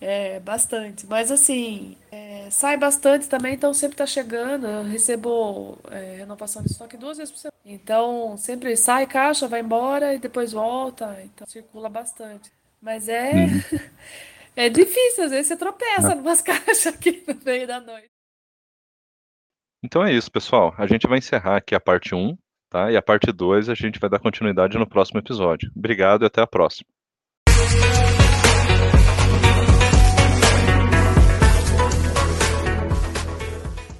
É, bastante. Mas assim, é, sai bastante também, então sempre tá chegando. Eu recebo é, renovação de estoque duas vezes por semana. Então, sempre sai caixa, vai embora e depois volta. Então circula bastante. Mas é. Uhum. é difícil, às vezes você tropeça é. numas caixas aqui no meio da noite. Então é isso, pessoal. A gente vai encerrar aqui a parte 1, tá? E a parte 2 a gente vai dar continuidade no próximo episódio. Obrigado e até a próxima.